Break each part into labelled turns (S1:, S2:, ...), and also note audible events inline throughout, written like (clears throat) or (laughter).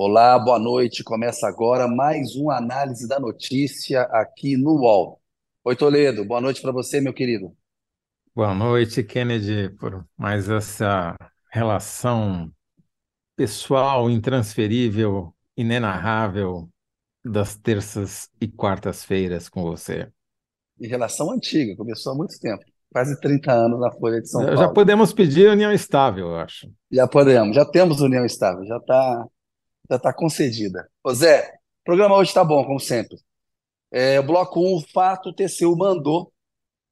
S1: Olá, boa noite. Começa agora mais uma análise da notícia aqui no UOL. Oi, Toledo, boa noite para você, meu querido.
S2: Boa noite, Kennedy, por mais essa relação pessoal, intransferível, inenarrável das terças e quartas-feiras com você.
S1: E relação antiga, começou há muito tempo, quase 30 anos na Folha de São
S2: Já
S1: Paulo.
S2: podemos pedir união estável, eu acho.
S1: Já podemos, já temos união estável, já está já tá concedida. Ô Zé, o programa hoje está bom, como sempre. É, bloco 1, o fato, o TCU mandou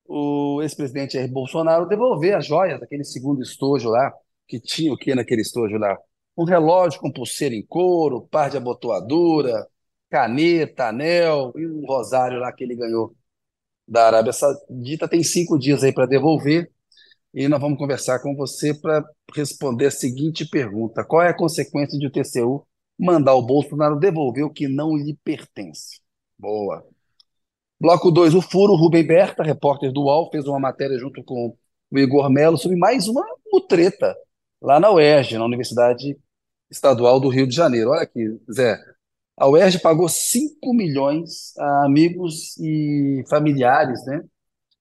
S1: o ex-presidente Jair Bolsonaro devolver as joias daquele segundo estojo lá, que tinha o que naquele estojo lá? Um relógio com pulseira em couro, par de abotoadura, caneta, anel e um rosário lá que ele ganhou da Arábia Saudita. Tem cinco dias aí para devolver e nós vamos conversar com você para responder a seguinte pergunta: qual é a consequência de o TCU mandar o Bolsonaro devolver o que não lhe pertence? Boa. Bloco 2, o furo. Rubem Berta, repórter do UOL, fez uma matéria junto com o Igor Melo sobre mais uma mutreta lá na UERJ, na Universidade Estadual do Rio de Janeiro. Olha aqui, Zé. A UERJ pagou 5 milhões a amigos e familiares né,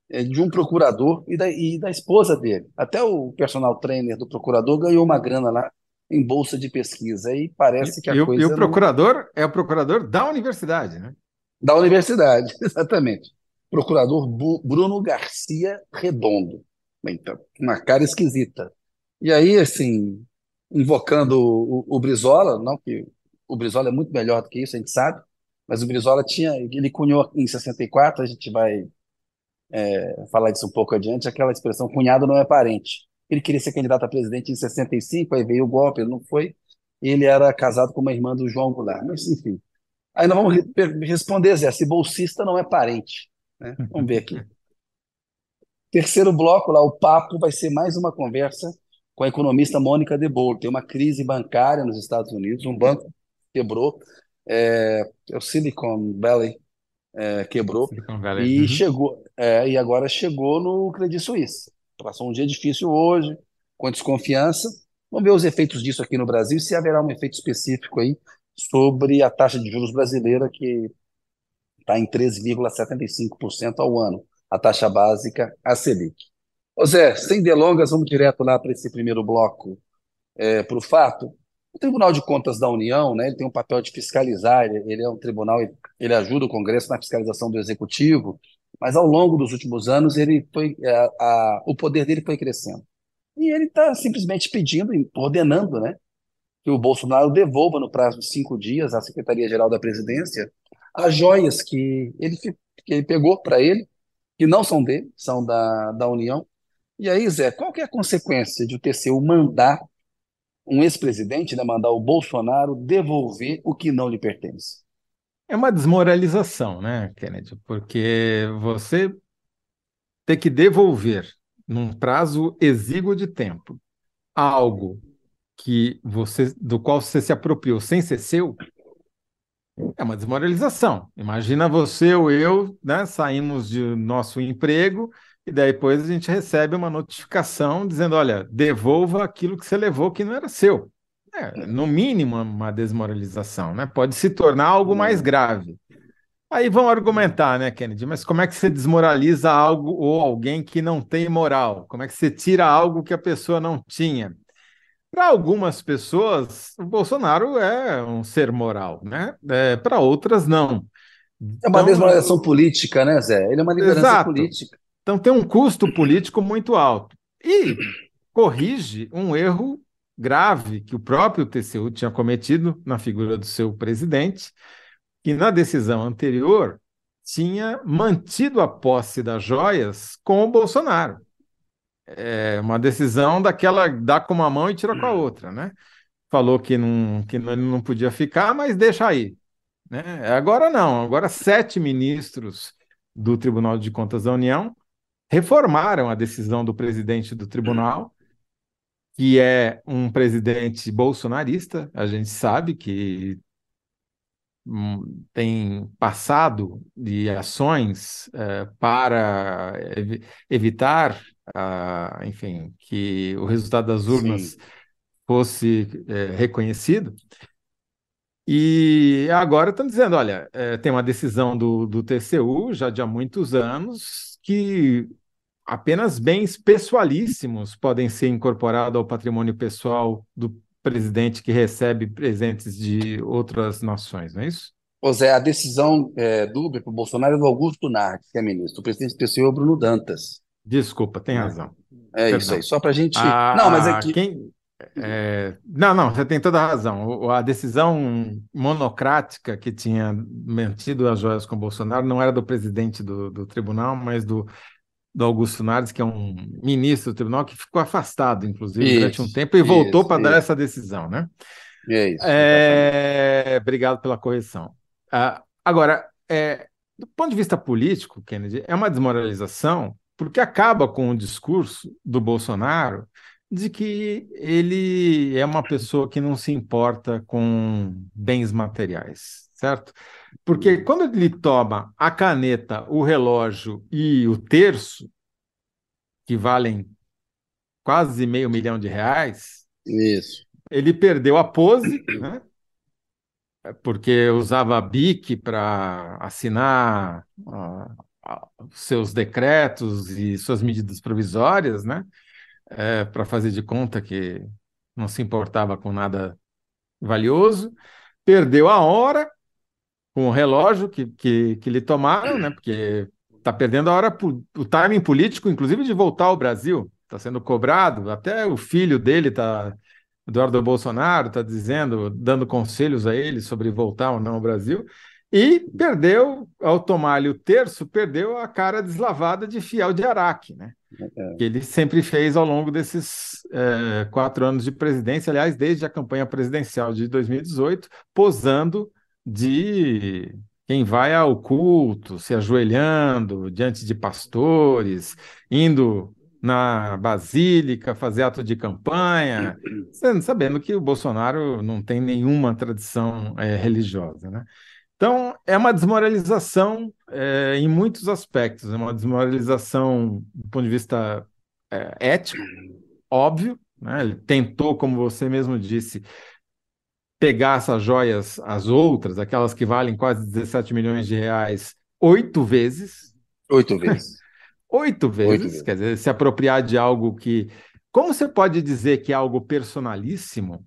S1: é, de um procurador e da, e da esposa dele. Até o personal trainer do procurador ganhou uma grana lá em bolsa de pesquisa. E parece que a
S2: e,
S1: coisa.
S2: E o procurador não... é o procurador da universidade, né?
S1: Da universidade, (laughs) exatamente. Procurador Bruno Garcia Redondo. Então, uma cara esquisita. E aí, assim, invocando o, o Brizola, não que o Brizola é muito melhor do que isso, a gente sabe, mas o Brizola tinha, ele cunhou em 64, a gente vai é, falar disso um pouco adiante, aquela expressão cunhado não é parente. Ele queria ser candidato a presidente em 65, aí veio o golpe, ele não foi, ele era casado com uma irmã do João Goulart, mas enfim. Aí nós vamos responder, Zé, se bolsista não é parente. Né? Vamos ver aqui. (laughs) Terceiro bloco, lá, o papo vai ser mais uma conversa com a economista Mônica De Boer. Tem uma crise bancária nos Estados Unidos, um banco quebrou, é, é o Silicon Valley é, quebrou
S2: Silicon Valley.
S1: e
S2: Uhum.
S1: chegou é, e agora chegou no Credit Suisse. Passou um dia difícil hoje, com desconfiança. Vamos ver os efeitos disso aqui no Brasil, se haverá um efeito específico aí sobre a taxa de juros brasileira que está em 13,75% ao ano, a taxa básica, a Selic. Ô Zé, sem delongas, vamos direto lá para esse primeiro bloco, é, para o fato. O Tribunal de Contas da União, né, ele tem um papel de fiscalizar, ele, ele é um tribunal, ele, ele ajuda o Congresso na fiscalização do Executivo, mas ao longo dos últimos anos ele foi, a, a, o poder dele foi crescendo. E ele está simplesmente pedindo, ordenando, né, que o Bolsonaro devolva no prazo de cinco dias à Secretaria-Geral da Presidência as joias que ele, que ele pegou para ele, que não são dele, são da, da União. E aí, Zé, qual que é a consequência de o TCU mandar um ex-presidente, né, mandar o Bolsonaro devolver o que não lhe pertence?
S2: É uma desmoralização, né, Kennedy? Porque você ter que devolver num prazo exíguo de tempo algo que você do qual você se apropriou sem ser seu é uma desmoralização. Imagina você ou eu, né, saímos de nosso emprego e daí depois a gente recebe uma notificação dizendo, olha, devolva aquilo que você levou que não era seu. É, no mínimo uma desmoralização, né? Pode se tornar algo mais grave. Aí vão argumentar, né, Kennedy? Mas como é que você desmoraliza algo ou alguém que não tem moral? Como é que você tira algo que a pessoa não tinha? Para algumas pessoas, o Bolsonaro é um ser moral, né? É, Para outras, não.
S1: É uma
S2: Então,
S1: desmoralização política, né, Zé? Ele é uma liderança
S2: Exato.
S1: política.
S2: Então tem um custo político muito alto. E corrige um erro grave que o próprio TCU tinha cometido na figura do seu presidente, que na decisão anterior tinha mantido a posse das joias com o Bolsonaro. É uma decisão daquela dá com uma mão e tira com a outra, né? Falou que não, que não, não podia ficar, mas deixa aí. Né? Agora não, agora sete ministros do Tribunal de Contas da União reformaram a decisão do presidente do tribunal, que é um presidente bolsonarista, a gente sabe que hum, tem passado de ações eh, para evi- evitar, ah, enfim, que o resultado das urnas
S1: Sim.
S2: fosse eh, reconhecido. E agora estão dizendo: olha, é, tem uma decisão do, do TCU já de há muitos anos que apenas bens pessoalíssimos podem ser incorporados ao patrimônio pessoal do presidente que recebe presentes de outras nações, não é isso?
S1: Pois é, a decisão é, do para o Bolsonaro é do Augusto Nardes, que é ministro. O presidente do TCU é o Bruno Dantas.
S2: Desculpa, tem razão.
S1: É Perdão. isso aí, só para a gente.
S2: Ah, não, mas é que. Quem... É... Não, não, você tem toda a razão. A decisão monocrática que tinha mantido as joias com Bolsonaro não era do presidente do, do tribunal, mas do, do Augusto Nardes, que é um ministro do tribunal que ficou afastado, inclusive, isso, durante um tempo e isso, voltou para dar essa decisão, né?
S1: É isso.
S2: É... Obrigado pela correção. Uh, agora, é, do ponto de vista político, Kennedy, é uma desmoralização porque acaba com o discurso do Bolsonaro de que ele é uma pessoa que não se importa com bens materiais, certo? Porque quando ele toma a caneta, o relógio e o terço, que valem quase meio milhão de reais,
S1: Isso.
S2: ele perdeu a pose, né? porque usava BIC para assinar uh, seus decretos e suas medidas provisórias, né? É, para fazer de conta que não se importava com nada valioso, perdeu a hora com o relógio que, que, que lhe tomaram, né? Porque está perdendo a hora, o timing político, inclusive de voltar ao Brasil, está sendo cobrado, até o filho dele está Eduardo Bolsonaro está dizendo, dando conselhos a ele sobre voltar ou não ao Brasil. E perdeu, ao tomar-lhe o terço, perdeu a cara deslavada de fiel de Araque, né? É. Que ele sempre fez ao longo desses é, quatro anos de presidência, aliás, desde a campanha presidencial de 2018, posando de quem vai ao culto, se ajoelhando diante de pastores, indo na Basílica fazer ato de campanha, sabendo que o Bolsonaro não tem nenhuma tradição é, religiosa, né? Então, é uma desmoralização é, em muitos aspectos, é uma desmoralização do ponto de vista é, ético, óbvio. Né? Ele tentou, como você mesmo disse, pegar essas joias, as outras, aquelas que valem quase 17 milhões de reais, oito vezes.
S1: Oito vezes. (laughs)
S2: oito vezes, oito vezes, quer dizer, se apropriar de algo que. Como você pode dizer que é algo personalíssimo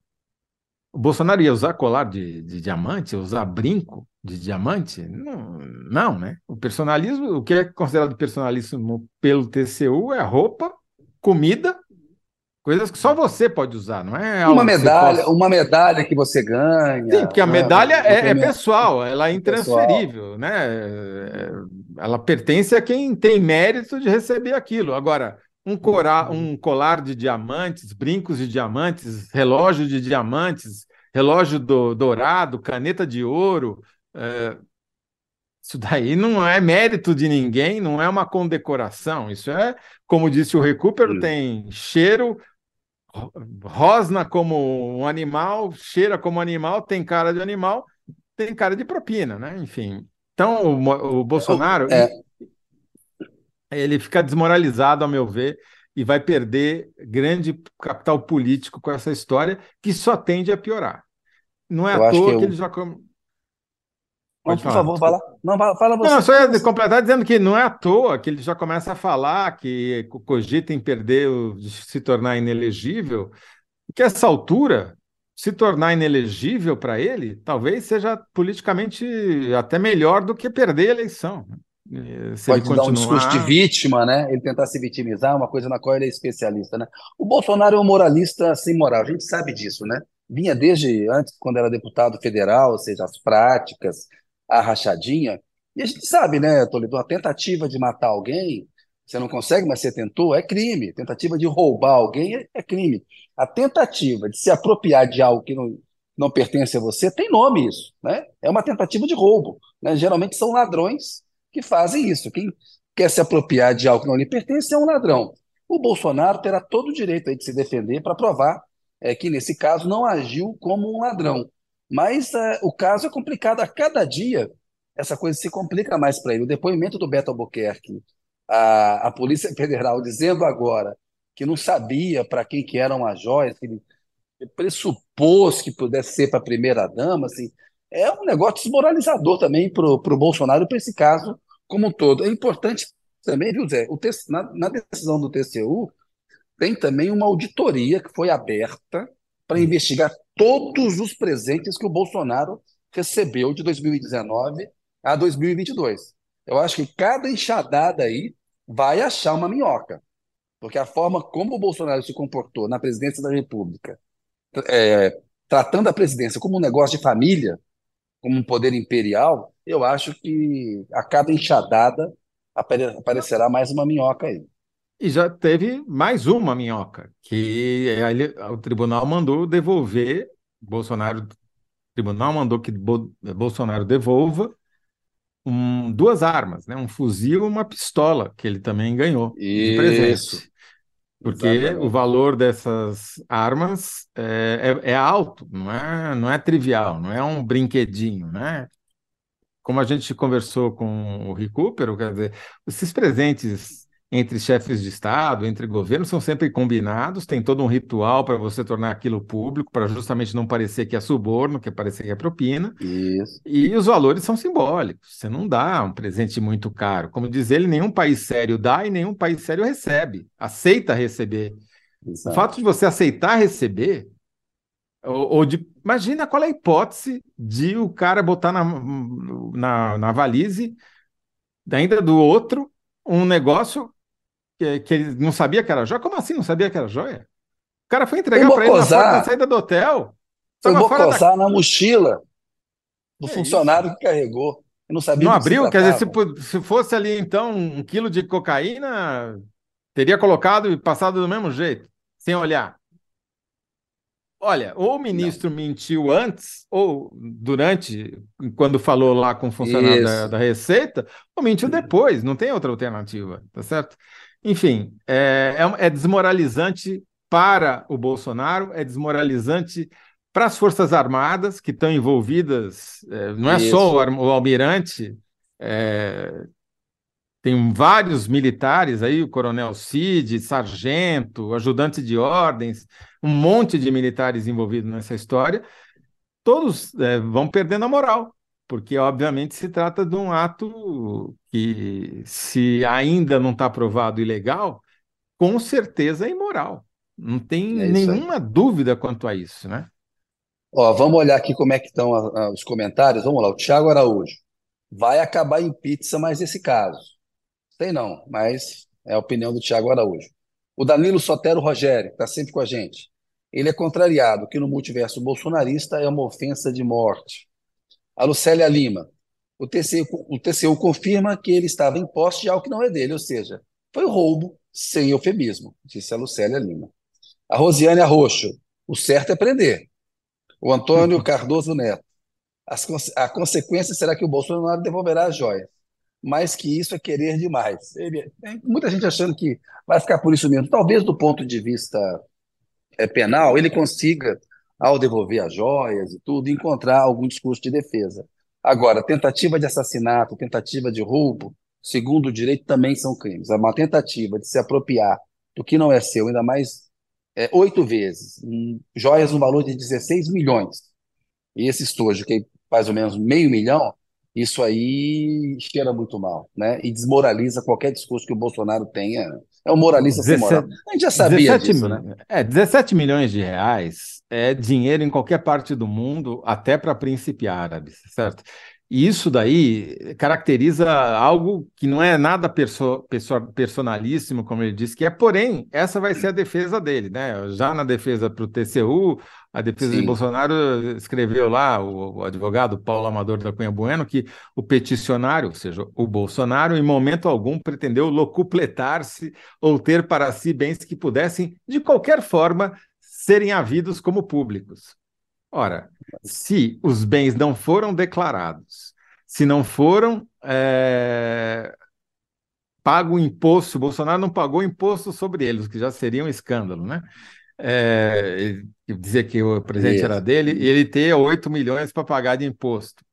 S2: o Bolsonaro ia usar colar de, de diamante, usar brinco de diamante? Não, não, né? O personalismo, o que é considerado personalismo pelo TCU é roupa, comida, coisas que só você pode usar, não é?
S1: Uma medalha, possa... uma medalha que você ganha.
S2: Sim, porque a né? medalha é, (laughs) é, pessoal, ela é intransferível, pessoal. né? Ela pertence a quem tem mérito de receber aquilo. Agora, um, cora, um colar de diamantes, brincos de diamantes, relógio de diamantes, relógio do, dourado, caneta de ouro. É, isso daí não é mérito de ninguém, não é uma condecoração. Isso é, como disse o Recupero, tem cheiro, rosna como um animal, cheira como animal, tem cara de animal, tem cara de propina, né? Enfim. Então, o, o Bolsonaro. É ele fica desmoralizado, ao meu ver, e vai perder grande capital político com essa história, que só tende a piorar. Não é eu à toa que, eu... que ele já.
S1: Não, por favor, fala. Não, fala você.
S2: Não, só ia completar dizendo que não é à toa que ele já começa a falar que cogita em perder, de se tornar inelegível, que essa altura, se tornar inelegível para ele, talvez seja politicamente até melhor do que perder a eleição.
S1: Se Pode dar um discurso de vítima, né? Ele tentar se vitimizar, uma coisa na qual ele é especialista, né? O Bolsonaro é um moralista sem moral, a gente sabe disso, né? Vinha desde antes, quando era deputado federal, ou seja, as práticas, a rachadinha. E a gente sabe, né, Toledo, a tentativa de matar alguém, você não consegue, mas você tentou, é crime. Tentativa de roubar alguém é, é crime. A tentativa de se apropriar de algo que não, não pertence a você, tem nome isso, né? É uma tentativa de roubo. Né? Geralmente são ladrões que fazem isso. Quem quer se apropriar de algo que não lhe pertence é um ladrão. O Bolsonaro terá todo o direito aí de se defender para provar é, que, nesse caso, não agiu como um ladrão. Mas é, o caso é complicado. A cada dia, essa coisa se complica mais para ele. O depoimento do Beto Albuquerque, a, a Polícia Federal dizendo agora que não sabia para quem que eram as joias, que ele pressupôs que pudesse ser para a primeira-dama, assim, é um negócio desmoralizador também para o Bolsonaro e para esse caso como um todo. É importante também, viu, Zé? O, na, na decisão do TCU, tem também uma auditoria que foi aberta para investigar todos os presentes que o Bolsonaro recebeu de 2019 a 2022. Eu acho que cada enxadada aí vai achar uma minhoca, porque a forma como o Bolsonaro se comportou na presidência da República, é, tratando a presidência como um negócio de família, como um poder imperial, eu acho que a cada enxadada aparecerá mais uma minhoca aí.
S2: E já teve mais uma minhoca, que ele, o tribunal mandou devolver, Bolsonaro, o tribunal mandou que Bo, Bolsonaro devolva um, duas armas, né? um fuzil e uma pistola, que ele também ganhou Isso. de presente. Porque Exatamente. o valor dessas armas é, é, é, alto, não é, não é trivial, não é um brinquedinho, né? Como a gente conversou com o Recupero, quer dizer, esses presentes entre chefes de Estado, entre governos, são sempre combinados, tem todo um ritual para você tornar aquilo público, para justamente não parecer que é suborno, que parecer que é propina.
S1: Isso.
S2: E os valores são simbólicos. Você não dá um presente muito caro. Como diz ele, nenhum país sério dá e nenhum país sério recebe, aceita receber. Exato. O fato de você aceitar receber, ou, ou, de. Imagina qual é a hipótese de o cara botar na, na, na valise, ainda do outro, um negócio que, que ele não sabia que era joia? Como assim não sabia que era joia? O cara foi entregar para ele na porta da saída do hotel.
S1: Foi bocosar da... na mochila do funcionário isso? que carregou. Eu não sabia
S2: Não abriu? Quer dizer, se, se fosse ali então um quilo de cocaína, teria colocado e passado do mesmo jeito, sem olhar. Olha, ou o ministro não. mentiu antes, ou durante, quando falou lá com o funcionário da, da, Receita, ou mentiu depois, não tem outra alternativa, tá certo? Enfim, é, é, é desmoralizante para o Bolsonaro, é desmoralizante para as Forças Armadas que estão envolvidas, é, não é Isso. só o, o almirante, é, tem vários militares aí, o coronel Cid, sargento, ajudante de ordens, um monte de militares envolvidos nessa história, todos é, vão perdendo a moral, porque obviamente se trata de um ato que, se ainda não está provado ilegal, com certeza é imoral. Não tem é nenhuma dúvida quanto a isso, né?
S1: Ó, vamos olhar aqui como é que estão a, a, os comentários. Vamos lá, o Tiago Araújo. Vai acabar em pizza mais esse caso. Tem não, mas é a opinião do Tiago Araújo. O Danilo Sotero Rogério, que está sempre com a gente. Ele é contrariado que no multiverso bolsonarista é uma ofensa de morte. A Lucélia Lima. O TCU, o TCU confirma que ele estava em posse de algo que não é dele, ou seja, foi roubo sem eufemismo, disse a Lucélia Lima. A Rosiane Arroxo. O certo é prender. O Antônio (laughs) Cardoso Neto. As, a consequência será que o Bolsonaro devolverá as joias. Mais que isso é querer demais. Ele, tem muita gente achando que vai ficar por isso mesmo. Talvez do ponto de vista é, penal ele consiga ao devolver as joias e tudo, encontrar algum discurso de defesa. Agora, tentativa de assassinato, tentativa de roubo, segundo o direito, também são crimes. É uma tentativa de se apropriar do que não é seu, ainda mais é, oito vezes, um, joias no valor de 16 milhões. E esse estojo, que é mais ou menos meio milhão, isso aí cheira muito mal, né? E desmoraliza qualquer discurso que o Bolsonaro tenha. É um moralista 17, sem moral. A gente já sabia 17, disso, né?
S2: É, 17 milhões de reais é dinheiro em qualquer parte do mundo, até para príncipe árabe, certo? E isso daí caracteriza algo que não é nada perso perso personalíssimo, como ele disse que é, porém, essa vai ser a defesa dele, né? Já na defesa para o TCU, a defesa Sim. de Bolsonaro escreveu lá, o, o, advogado Paulo Amador da Cunha Bueno, que o peticionário, ou seja, o Bolsonaro, em momento algum pretendeu locupletar-se ou ter para si bens que pudessem, de qualquer forma, serem havidos como públicos. Ora, se os bens não foram declarados, se não foram é, pago imposto, Bolsonaro não pagou imposto sobre eles, que já seria um escândalo, né? É, dizer que o presente isso. era dele e ele ter 8 milhões para pagar de imposto.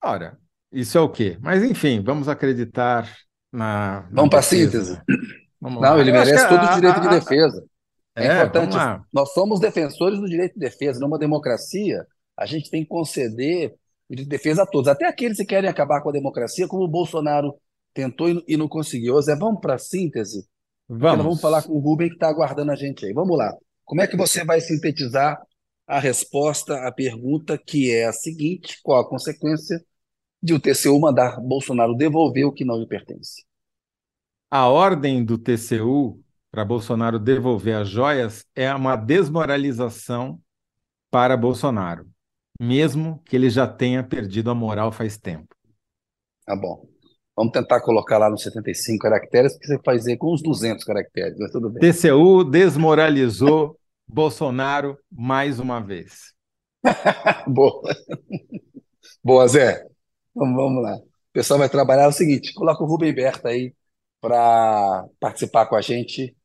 S2: Ora, isso é o quê? Mas enfim, vamos acreditar na.
S1: na vamos para a síntese. Vamos não, lá. ele merece todo o direito a, de defesa. É, é importante. Nós somos defensores do direito de defesa. Numa democracia, a gente tem que conceder de defesa a todos, até aqueles que querem acabar com a democracia, como o Bolsonaro tentou e não conseguiu. Zé, vamos para a síntese?
S2: Vamos.
S1: vamos falar com o Rubem que está aguardando a gente aí. Vamos lá. Como é que você vai sintetizar a resposta à pergunta que é a seguinte: qual a consequência de o TCU mandar Bolsonaro devolver o que não lhe pertence?
S2: A ordem do TCU para Bolsonaro devolver as joias é uma desmoralização para Bolsonaro, mesmo que ele já tenha perdido a moral faz tempo.
S1: Tá bom. Vamos tentar colocar lá nos 75 caracteres, porque você faz aí com uns 200 caracteres, mas tudo bem.
S2: TCU desmoralizou (laughs) Bolsonaro mais uma vez. (laughs)
S1: Boa. Boa, Zé. Então, vamos lá. O pessoal vai trabalhar o seguinte: coloca o Rubem Berta aí para participar com a gente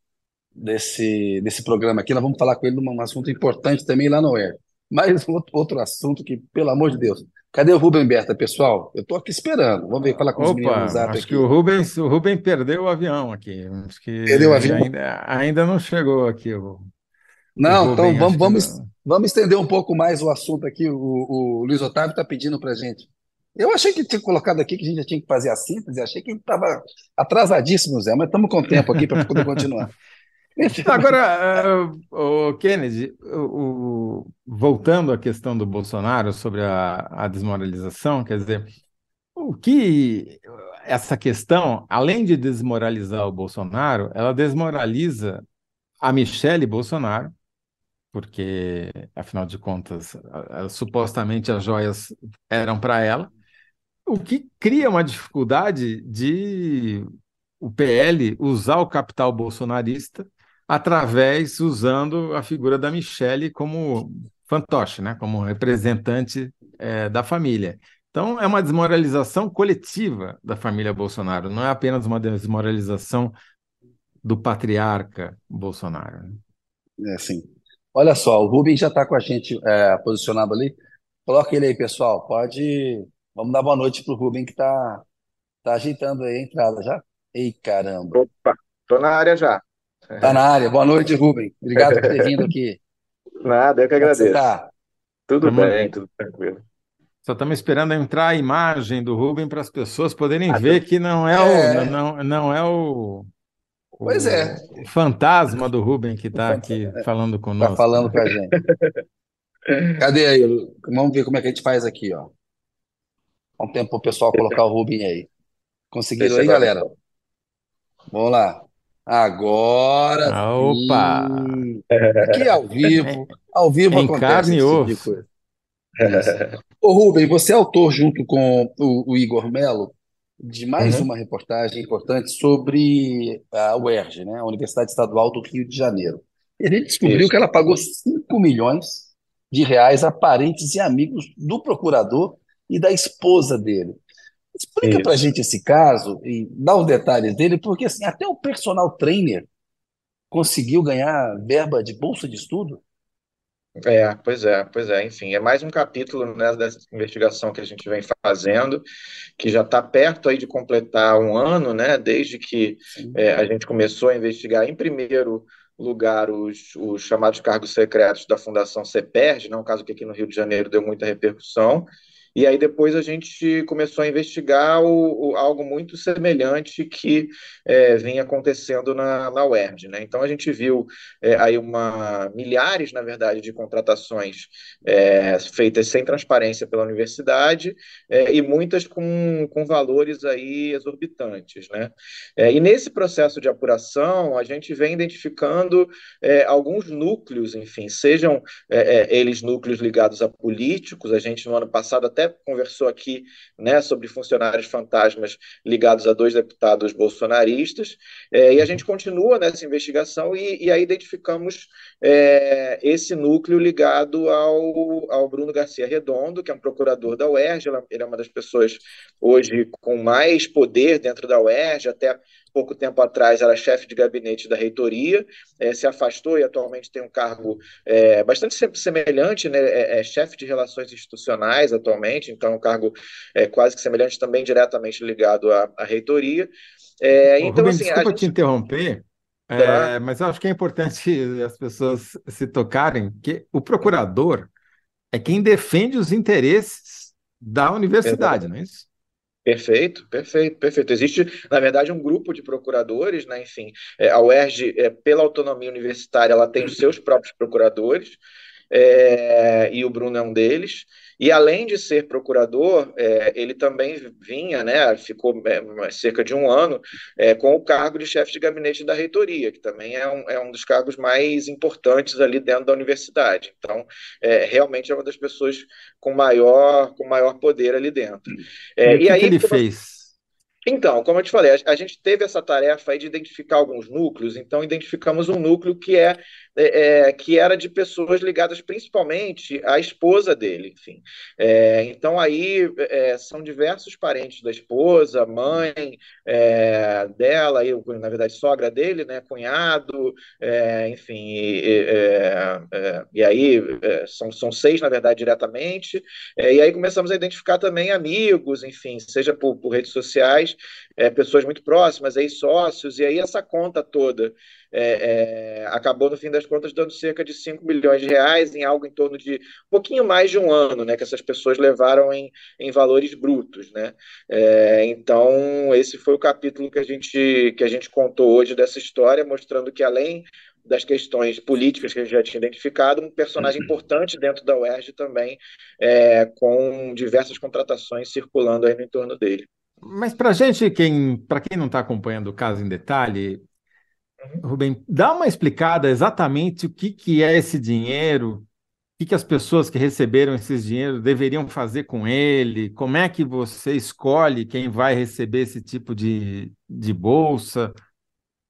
S1: desse, desse programa aqui. Nós vamos falar com ele de um assunto importante também lá no UER. Mais outro assunto que, pelo amor de Deus. Cadê o Rubem Berta, pessoal? Eu estou aqui esperando. Vamos ver, falar com os
S2: Opa,
S1: meninos
S2: acho
S1: aqui.
S2: que o Rubem, o Rubem perdeu o avião aqui. Acho que
S1: Perdeu o avião?
S2: Ainda, ainda não chegou aqui. O,
S1: não,
S2: o
S1: então vamos, vamos,
S2: não.
S1: vamos estender um pouco mais o assunto aqui. O, o Luiz Otávio está pedindo para gente. Eu achei que tinha colocado aqui que a gente já tinha que fazer a síntese, achei que estava atrasadíssimo, Zé, mas estamos com tempo aqui para poder continuar. (laughs) (laughs)
S2: Agora, uh, o Kennedy, o, o, voltando à questão do Bolsonaro sobre a, a, desmoralização, quer dizer, o que essa questão, além de desmoralizar o Bolsonaro, ela desmoraliza a Michele Bolsonaro, porque, afinal de contas, supostamente as joias eram para ela, o que cria uma dificuldade de o PL usar o capital bolsonarista através, usando a figura da Michelle como fantoche, né? como representante é, da família. Então, é uma desmoralização coletiva da família Bolsonaro, não é apenas uma desmoralização do patriarca Bolsonaro.
S1: Né? É, sim. Olha só, o Rubem já está com a gente é, posicionado ali. Coloca ele aí, pessoal. Pode. Vamos dar boa noite para o Rubem, que está tá ajeitando aí a entrada já. Ei, caramba.
S3: Opa, estou na área já.
S1: Está na área. Boa noite, Rubem. Obrigado por ter vindo aqui. (laughs)
S3: Nada, eu que
S1: é
S3: agradeço.
S1: está?
S3: Tudo
S2: Tamo-
S3: bem, tudo tranquilo.
S2: Só estamos esperando entrar a imagem do Rubem para as pessoas poderem
S1: Ah,
S2: ver que não é o,
S1: É.
S2: não, não é o, o
S1: Pois é.
S2: fantasma do Rubem que está aqui (laughs) falando
S1: Está
S2: conosco.
S1: falando
S2: né?
S1: com a gente. Cadê aí? Vamos ver como é que a gente faz aqui, ó. Dá um tempo para o pessoal colocar o Rubem aí. Conseguiram aí, galera? Vamos lá. Agora
S2: Ah, Opa!
S1: sim. Aqui ao vivo. Ao vivo
S2: Em
S1: acontece esse tipo de coisa. Isso. Ô, Rubem, você é autor, junto com o, o Igor Melo, de mais
S2: Uhum.
S1: uma reportagem importante sobre a UERJ, né? a Universidade Estadual do Rio de Janeiro. E a gente descobriu
S3: Isso.
S1: que ela pagou 5 milhões de reais a parentes e amigos do procurador e da esposa dele. Explica pra
S3: Isso.
S1: gente esse caso e dá os detalhes dele, porque assim, até o personal trainer conseguiu ganhar verba de bolsa de estudo.
S3: É, pois é, pois é. Enfim, é mais um capítulo, né, dessa investigação que a gente vem fazendo, que já está perto aí de completar um ano, né, desde que é, a gente começou a investigar, em primeiro lugar, os, os chamados cargos secretos da Fundação CEPERJ, né, um caso que aqui no Rio de Janeiro deu muita repercussão. E aí depois a gente começou a investigar o, o- algo muito semelhante que é, vinha acontecendo na, na UERJ, né? Então a gente viu é, aí uma milhares, na verdade, de contratações é, feitas sem transparência pela universidade é, e muitas com, com valores aí exorbitantes, né? É, e nesse processo de apuração, a gente vem identificando é, alguns núcleos, enfim, sejam eles núcleos ligados a políticos, a gente no ano passado até conversou aqui, né, sobre funcionários fantasmas ligados a dois deputados bolsonaristas, é, e a gente continua nessa investigação e, e aí identificamos é, esse núcleo ligado ao, ao Bruno Garcia Redondo, que é um procurador da UERJ, ele é- ele é uma das pessoas hoje com mais poder dentro da UERJ, até pouco tempo atrás era chefe de gabinete da reitoria, eh, se afastou e atualmente tem um cargo eh, bastante sem- semelhante, né? É, é chefe de relações institucionais atualmente, então é um cargo eh, quase que semelhante também diretamente ligado à, à reitoria.
S2: Ô,
S3: então,
S2: Rubem,
S3: assim,
S2: desculpa te
S3: gente
S2: interromper,
S3: tá,
S2: é, mas eu acho que é importante (laughs) as pessoas se tocarem que o procurador é é quem defende os interesses da universidade, não é isso?
S3: Perfeito, perfeito, perfeito. Existe, na verdade, um grupo de procuradores, né? Enfim, é, a UERJ, é, pela autonomia universitária, ela tem os seus próprios procuradores, é, e o Bruno é um deles. E além de ser procurador, é, ele também vinha, né, ficou é, cerca de um ano é, com o cargo de chefe de gabinete da reitoria, que também é um, é um dos cargos mais importantes ali dentro da universidade. Então, é, realmente é uma das pessoas com maior, com maior poder ali dentro.
S2: É, e, e aí, que ele fez?
S3: Então, como eu te falei, a, gente teve essa tarefa aí de identificar alguns núcleos, então identificamos um núcleo que é, é, é que era de pessoas ligadas principalmente à esposa dele, enfim. É, então aí é, são diversos parentes da esposa, mãe é, dela, eu, na verdade sogra dele, né, cunhado, é, enfim, e, e aí são, são seis na verdade diretamente, e aí começamos a identificar também amigos, enfim, seja por, por redes sociais pessoas muito próximas, aí sócios, e aí essa conta toda é, é, acabou, no fim das contas, dando cerca de 5 milhões de reais em algo em torno de um pouquinho mais de um ano, né, que essas pessoas levaram em, em valores brutos. Né? É, então, esse foi o capítulo que a, gente, que a gente contou hoje dessa história, mostrando que além das questões políticas que a gente já tinha identificado, um personagem importante dentro da UERJ também, é, com diversas contratações circulando aí no entorno dele.
S2: Mas para gente, quem, para quem não está acompanhando o caso em detalhe, uhum. Rubem, dá uma explicada exatamente o que, que é esse dinheiro, o que, que as pessoas que receberam esses dinheiro deveriam fazer com ele, como é que você escolhe quem vai receber esse tipo de, de bolsa.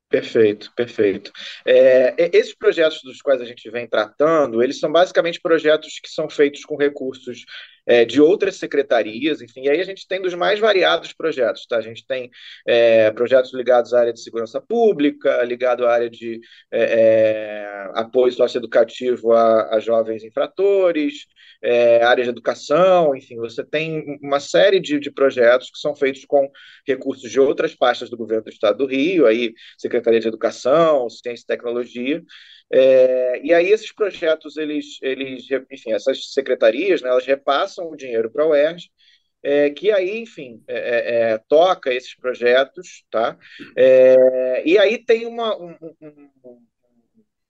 S3: Perfeito, perfeito. É, esses projetos dos quais a gente vem tratando, eles são basicamente projetos que são feitos com recursos é, de outras secretarias, enfim, e aí a gente tem dos mais variados projetos, tá? A gente tem é, projetos ligados à área de segurança pública, ligado à área de é, é apoio socioeducativo a, a jovens infratores, é, área de educação, enfim, você tem uma série de, de projetos que são feitos com recursos de outras pastas do governo do Estado do Rio, aí Secretaria de Educação, Ciência e Tecnologia, é, e aí esses projetos, eles, eles, enfim, essas secretarias, né, elas repassam o dinheiro para a UERJ, é, que aí, enfim, é, é, é, toca esses projetos, tá? É, e aí tem uma, um, um,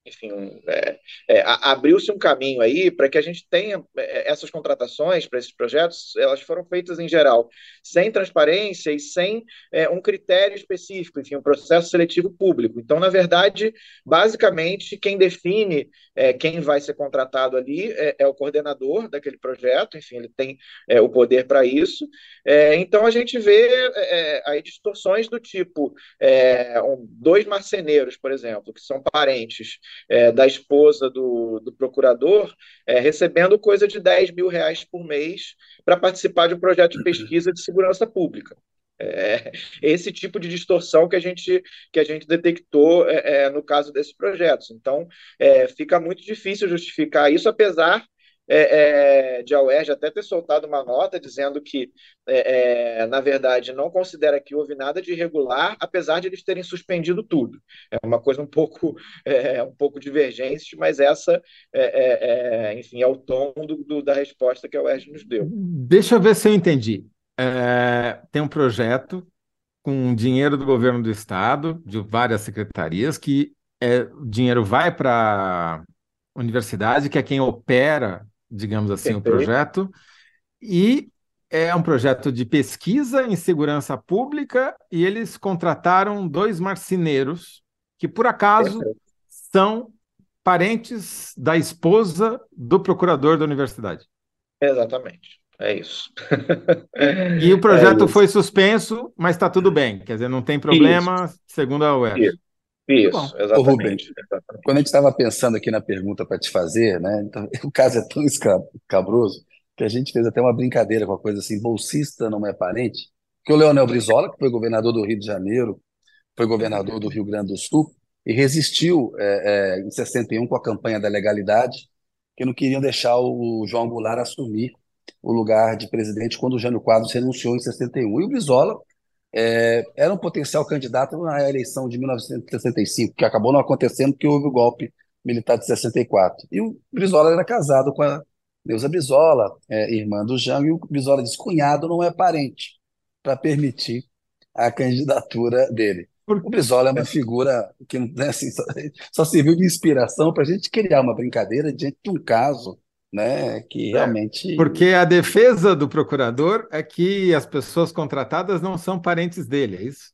S3: enfim, é, é, abriu-se um caminho aí para que a gente tenha é, essas contratações para esses projetos, elas foram feitas em geral sem transparência e sem é, um critério específico, enfim, um processo seletivo público. Então, na verdade, basicamente, quem define é, quem vai ser contratado ali é, é, o coordenador daquele projeto, enfim, ele tem o poder para isso. então, a gente vê aí distorções do tipo um, dois marceneiros, por exemplo, que são parentes, é, da esposa do, do procurador, é, recebendo coisa de 10 mil reais por mês para participar de um projeto de pesquisa de segurança pública. É, esse tipo de distorção que a gente, que a gente detectou é, é no caso desses projetos. Então, é, fica muito difícil justificar isso, apesar é, é, de a UERJ até ter soltado uma nota dizendo que, é, é, na verdade, não considera que houve nada de irregular, apesar de eles terem suspendido tudo. É uma coisa um pouco, (laughs) é, um pouco divergente, mas essa, é, enfim, é o tom do, do, da resposta que a UERJ nos deu.
S2: Deixa eu ver se eu entendi. tem um projeto com dinheiro do governo do estado, de várias secretarias, que o dinheiro vai para universidade, que é quem opera digamos assim, o projeto. E é um projeto de pesquisa em segurança pública e eles contrataram dois marceneiros que, por acaso, são parentes da esposa do procurador da universidade.
S3: Exatamente. É isso.
S2: e o (laughs) projeto é foi suspenso, mas está tudo bem. Quer dizer, não tem problema, isso. segundo a UERJ.
S3: Isso. Isso, exatamente. Ô, Rubens,
S1: exatamente. Quando a gente estava pensando aqui na pergunta para te fazer, né? Então, (laughs) o caso é tão escabroso que a gente fez até uma brincadeira com a coisa assim, bolsista não é parente, que o Leonel Brizola, que foi governador do Rio de Janeiro, foi governador do Rio Grande do Sul, e resistiu é, é, em 61 com a campanha da legalidade, que não queriam deixar o João Goulart assumir o lugar de presidente quando o Jânio Quadros renunciou em 61. E o Brizola é, era um potencial candidato na eleição de 1965, que acabou não acontecendo porque houve o golpe militar de 64. E o Brizola era casado com a Neuza Brizola, é, irmã do Jango, e o Brizola diz: cunhado não é parente, para permitir a candidatura dele. O Brizola é uma figura que né, assim, só, (laughs) só serviu de inspiração para a gente criar uma brincadeira diante de um caso né, que
S2: É,
S1: realmente.
S2: Porque a defesa do procurador é que as pessoas contratadas não são parentes dele, é isso?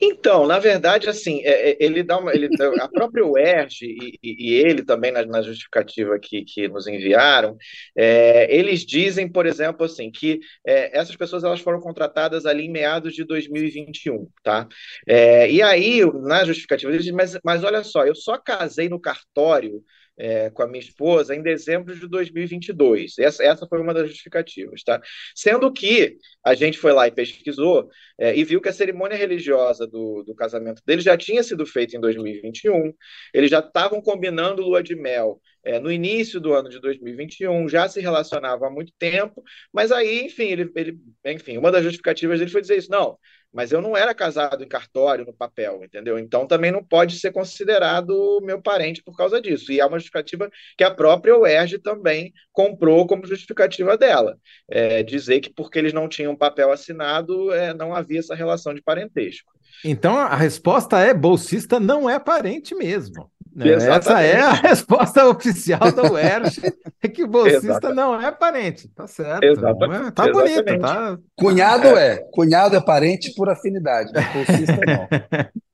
S3: Então, na verdade, assim, é, é, ele dá uma, ele, (laughs) a própria UERJ e, e- e ele também na, na justificativa que, que nos enviaram, é, eles dizem, por exemplo, assim, que é, essas pessoas elas foram contratadas ali em meados de 2021, tá? É, e aí, na justificativa, eles dizem, mas, mas olha só, eu só casei no cartório é, com a minha esposa em dezembro de 2022. Essa, essa foi uma das justificativas, tá? Sendo que a gente foi lá e pesquisou é, e viu que a cerimônia religiosa do, do casamento dele já tinha sido feita em 2021, eles já estavam combinando lua de mel é, no início do ano de 2021, já se relacionavam há muito tempo, mas aí, enfim, ele, ele, enfim, uma das justificativas dele foi dizer isso, não, mas eu não era casado em cartório, no papel, entendeu? Então também não pode ser considerado meu parente por causa disso. E é uma justificativa que a própria UERJ também comprou como justificativa dela. É, dizer que porque eles não tinham papel assinado, é, não havia essa relação de parentesco.
S2: Então a resposta é: bolsista não é parente mesmo. né? Essa é a (laughs) resposta oficial da UERJ, é que bolsista
S3: Exatamente.
S2: não é parente. Tá certo.
S3: Exatamente.
S2: Tá bonito,
S3: Exatamente.
S2: tá?
S1: Cunhado é. Cunhado é parente por afinidade, mas bolsista não. (laughs)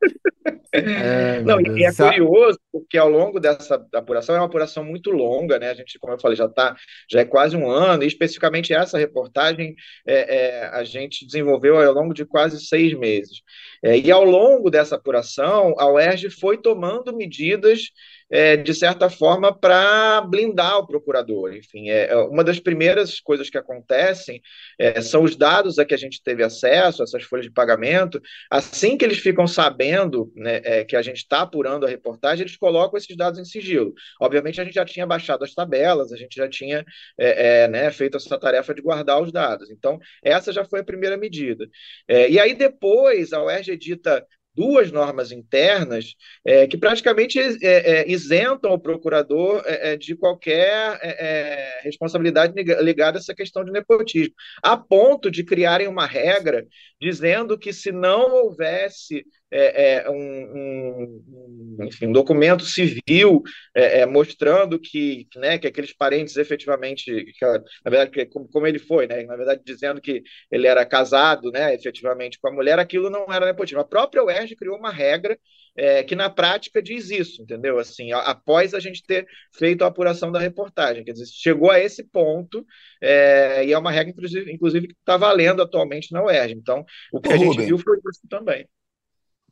S2: É,
S3: Não,
S2: meu
S3: e é curioso porque ao longo dessa apuração é uma apuração muito longa, né? A gente, como eu falei, já tá, já é quase um ano, e especificamente essa reportagem é, é, a gente desenvolveu ao longo de quase seis meses. É, e ao longo dessa apuração, a UERJ foi tomando medidas, é, de certa forma, para blindar o procurador. Enfim, é, é uma das primeiras coisas que acontecem é, são os dados a que a gente teve acesso, essas folhas de pagamento, assim que eles ficam sabendo né, é, que a gente está apurando a reportagem, eles colocam esses dados em sigilo. Obviamente, a gente já tinha baixado as tabelas, a gente já tinha é, é, né, feito essa tarefa de guardar os dados. Então, essa já foi a primeira medida. E aí, depois, a UERJ edita duas normas internas é, que praticamente é, é, isentam o procurador é, de qualquer é, responsabilidade ligada a essa questão de nepotismo, a ponto de criarem uma regra dizendo que se não houvesse é, é, um, um, enfim, um, documento civil é, mostrando que, né, que aqueles parentes efetivamente, que, na verdade, como, como, ele foi, né, na verdade, dizendo que ele era casado, né, efetivamente com a mulher, aquilo não era nepotismo. A própria UERJ criou uma regra é, que na prática diz isso, entendeu? Assim, após a gente ter feito a apuração da reportagem, quer dizer, chegou a esse ponto é, e é uma regra, inclusive, inclusive que está valendo atualmente na UERJ. Então, o que Ô, a gente Rubem, viu foi isso também.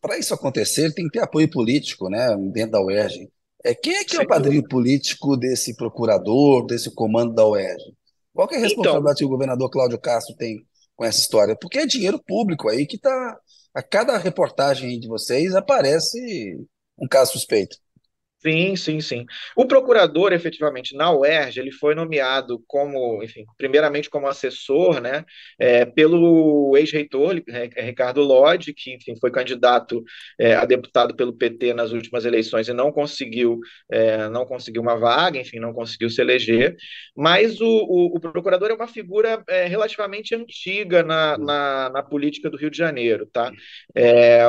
S1: Para isso acontecer, tem que ter apoio político, né, dentro da UERJ. É, quem é que é o padrinho político desse procurador, desse comando da UERJ? Qual é a responsabilidade então, que o governador Cláudio Castro tem com essa história? Porque é dinheiro público aí que está a cada reportagem de vocês aparece um caso suspeito.
S3: Sim, sim, sim. O procurador, efetivamente, na UERJ, ele foi nomeado como, enfim, primeiramente como assessor, né, é, pelo ex-reitor Ricardo Lodge, que, enfim, foi candidato é, a deputado pelo PT nas últimas eleições e não conseguiu, é, não conseguiu uma vaga, enfim, não conseguiu se eleger. Mas o, o, o procurador é uma figura relativamente antiga na, na, na, política do Rio de Janeiro, tá?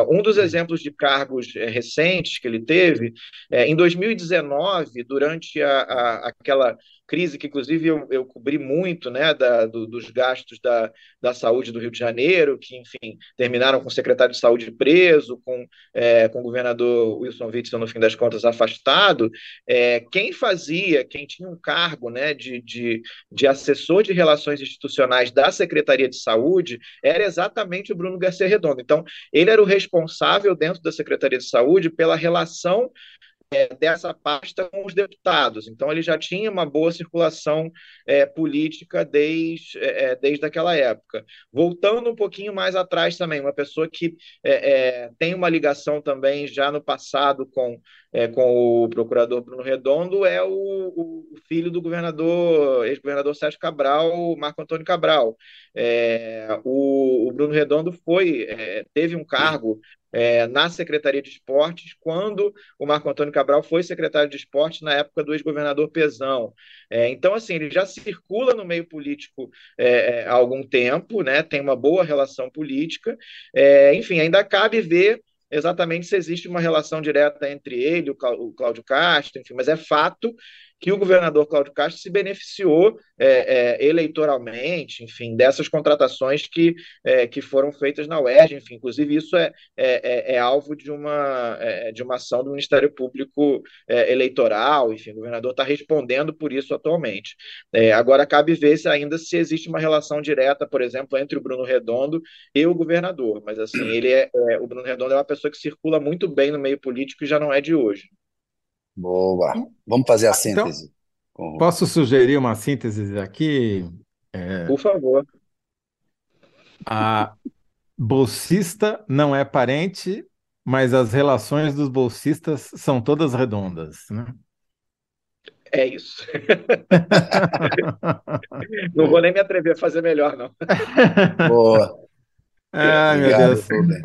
S3: um dos exemplos de cargos recentes que ele teve, em 2019, durante a, a, aquela crise que, inclusive, eu, eu cobri muito, né, da, do, dos gastos da, da saúde do Rio de Janeiro, que, enfim, terminaram com o secretário de saúde preso, com, é, com o governador Wilson Witzel, no fim das contas, afastado, é, quem fazia, quem tinha um cargo né, de, de, de assessor de relações institucionais da Secretaria de Saúde era exatamente o Bruno Garcia Redondo. Então, ele era o responsável dentro da Secretaria de Saúde pela relação é, dessa pasta com os deputados. Então, ele já tinha uma boa circulação é, política desde, é, desde aquela época. Voltando um pouquinho mais atrás também, uma pessoa que tem uma ligação também já no passado com, com o procurador Bruno Redondo é o, o filho do governador, ex-governador Sérgio Cabral, Marco Antônio Cabral. O, o, Bruno Redondo foi, teve um cargo é, na Secretaria de Esportes, quando o Marco Antônio Cabral foi secretário de Esportes na época do ex-governador Pezão. É, então, assim, ele já circula no meio político é, é há algum tempo, né, tem uma boa relação política, é, enfim, ainda cabe ver exatamente se existe uma relação direta entre ele, o Cláudio Castro, enfim, mas é fato que o governador Cláudio Castro se beneficiou é, é, eleitoralmente, enfim, dessas contratações que, é, que foram feitas na UERJ, enfim, inclusive isso é, é, é, é alvo de uma, é, de uma ação do Ministério Público Eleitoral, enfim, o governador está respondendo por isso atualmente. agora, cabe ver se ainda se existe uma relação direta, por exemplo, entre o Bruno Redondo e o governador, mas assim, ele é, o Bruno Redondo é uma pessoa que circula muito bem no meio político e já não é de hoje.
S1: Boa. Vamos fazer a então, síntese.
S2: Então, posso sugerir uma síntese aqui?
S3: É, Por favor.
S2: A bolsista não é parente, mas as relações dos bolsistas são todas redondas, né?
S3: É isso. (laughs) não vou nem me atrever a fazer melhor, não.
S1: Boa.
S2: Ai, Obrigado, meu Deus.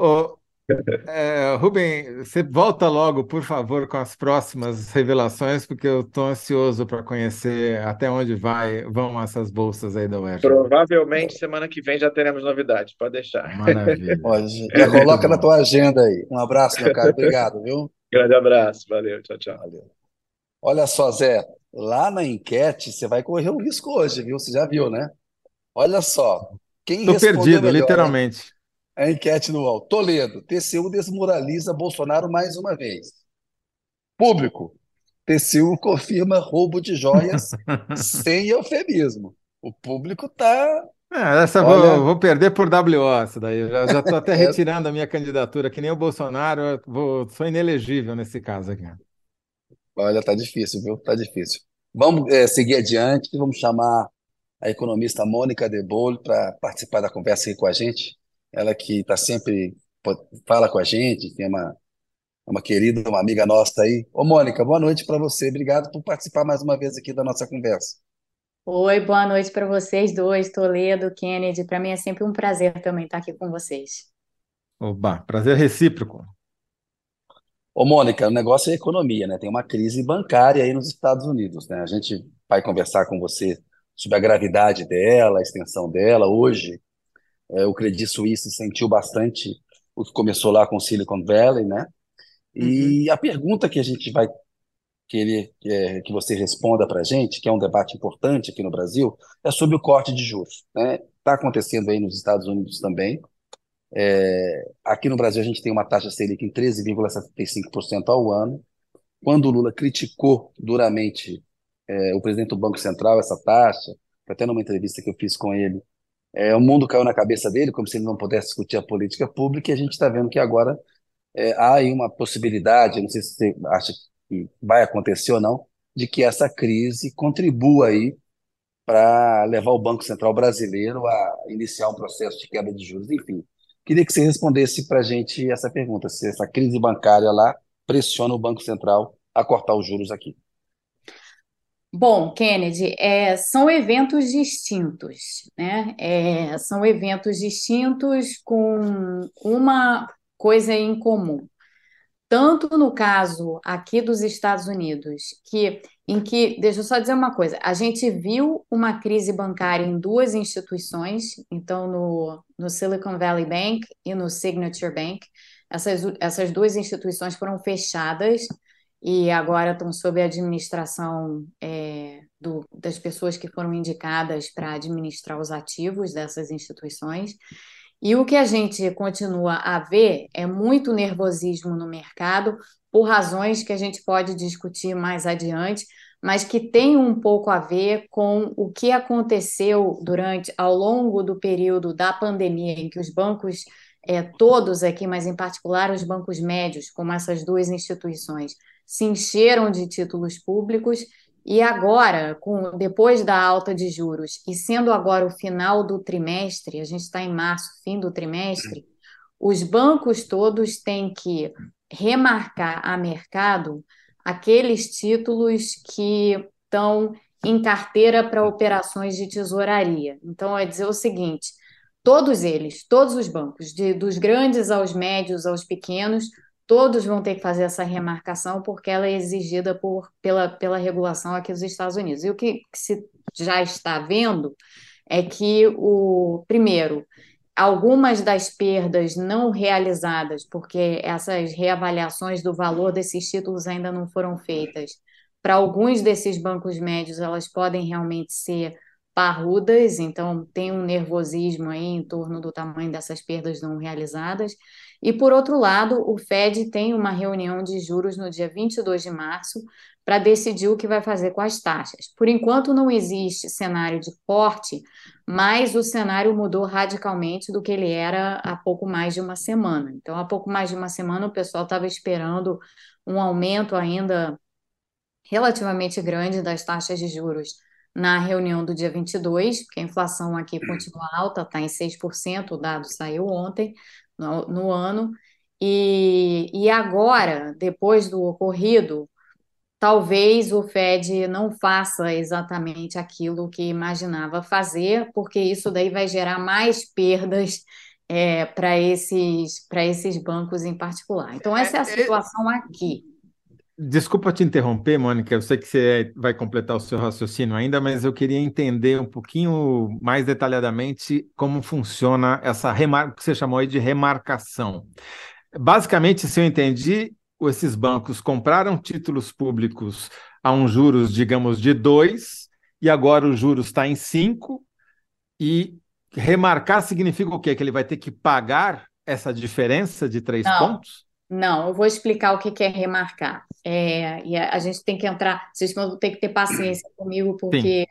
S2: É, Rubem, você volta logo, por favor, com as próximas revelações, porque eu estou ansioso para conhecer até onde vai, vão essas bolsas aí da UERJ.
S3: Provavelmente semana que vem já teremos novidades, pode deixar.
S1: Maravilha. (laughs) Pode, já coloca na tua agenda aí. Um abraço, meu caro. Obrigado, viu?
S3: Grande abraço, valeu, tchau, tchau. Valeu.
S1: Olha só, Zé, lá na enquete você vai correr um risco hoje, viu? Você já viu, né? Olha só.
S2: Quem Tô perdido, melhor, literalmente.
S1: A enquete no UOL. Toledo, TCU desmoraliza Bolsonaro mais uma vez. Público, TCU confirma roubo de joias (laughs) sem eufemismo. O público está.
S2: É, essa Olha... vou, vou, perder por WO, essa daí. Eu já estou até (laughs) retirando a minha candidatura, que nem o Bolsonaro, vou, sou inelegível nesse caso aqui.
S1: Olha, tá difícil, viu? Tá difícil. Vamos é, seguir adiante, vamos chamar a economista Mônica De Bolo para participar da conversa aqui com a gente ela que está sempre fala com a gente, tem uma, uma querida, uma amiga nossa aí. Ô, Mônica, boa noite para você. Obrigado por participar mais uma vez aqui da nossa conversa.
S4: Oi, boa noite para vocês dois, Toledo, Kennedy. Para mim é sempre um prazer também estar aqui com vocês.
S2: Oba, prazer recíproco.
S1: Ô, Mônica, o negócio é economia, né? Tem uma crise bancária aí nos Estados Unidos, né? A gente vai conversar com você sobre a gravidade dela, a extensão dela. Hoje, é, o Credit Suisse sentiu bastante o que começou lá com Silicon Valley, né? E uhum. a pergunta que a gente vai querer que, é, que você responda para a gente, que é um debate importante aqui no Brasil, é sobre o corte de juros. Está né? Tá acontecendo aí nos Estados Unidos também. É, aqui no Brasil a gente tem uma taxa Selic em 13,75% ao ano. Quando o Lula criticou duramente é, o presidente do Banco Central essa taxa, até numa entrevista que eu fiz com ele, é, o mundo caiu na cabeça dele, como se ele não pudesse discutir a política pública, e a gente está vendo que agora é, há aí uma possibilidade, não sei se você acha que vai acontecer ou não, de que essa crise contribua aí para levar o Banco Central brasileiro a iniciar um processo de quebra de juros. Enfim, queria que você respondesse para a gente essa pergunta, se essa crise bancária lá pressiona o Banco Central a cortar os juros aqui.
S4: Bom, Kennedy, é, são eventos distintos, né? É, são eventos distintos com uma coisa em comum. Tanto no caso aqui dos Estados Unidos, que em que, deixa eu só dizer uma coisa, a gente viu uma crise bancária em duas instituições, então no, no Silicon Valley Bank e no Signature Bank, essas, essas duas instituições foram fechadas e agora estão sob a administração é, do, das pessoas que foram indicadas para administrar os ativos dessas instituições. E o que a gente continua a ver é muito nervosismo no mercado, por razões que a gente pode discutir mais adiante, mas que tem um pouco a ver com o que aconteceu durante ao longo do período da pandemia, em que os bancos, é, todos aqui, mas em particular os bancos médios, como essas duas instituições, se encheram de títulos públicos e agora, com depois da alta de juros e sendo agora o final do trimestre, a gente está em março, fim do trimestre, os bancos todos têm que remarcar a mercado aqueles títulos que estão em carteira para operações de tesouraria. Então, é dizer o seguinte: Todos eles, todos os bancos, de, dos grandes aos médios aos pequenos, todos vão ter que fazer essa remarcação porque ela é exigida por, pela, pela regulação aqui dos Estados Unidos. E o que se já está vendo é que o primeiro algumas das perdas não realizadas, porque essas reavaliações do valor desses títulos ainda não foram feitas, para alguns desses bancos médios elas podem realmente ser parrudas, então tem um nervosismo aí em torno do tamanho dessas perdas não realizadas. E, por outro lado, o Fed tem uma reunião de juros no dia 22 de março para decidir o que vai fazer com as taxas. Por enquanto, não existe cenário de corte, mas o cenário mudou radicalmente do que ele era há pouco mais de uma semana. Então, há pouco mais de uma semana, o pessoal estava esperando um aumento ainda relativamente grande das taxas de juros na reunião do dia 22, porque a inflação aqui continua alta, está em 6%, o dado saiu ontem, no, no ano, e, e agora, depois do ocorrido, talvez o Fed não faça exatamente aquilo que imaginava fazer, porque isso daí vai gerar mais perdas é, para esses, esses bancos em particular. Então, essa é a é, é, situação aqui.
S2: Desculpa te interromper, Mônica, eu sei que você vai completar o seu raciocínio ainda, mas eu queria entender um pouquinho mais detalhadamente como funciona essa remar... que você chamou aí de remarcação. Basicamente, se eu entendi, esses bancos compraram títulos públicos a um juros, digamos, de 2, e agora o juros está em 5, e remarcar significa o quê? Que ele vai ter que pagar essa diferença de três pontos?
S4: Não, eu vou explicar o que é remarcar. É, e a, a, gente tem que entrar, vocês vão ter que ter paciência (clears throat) comigo, porque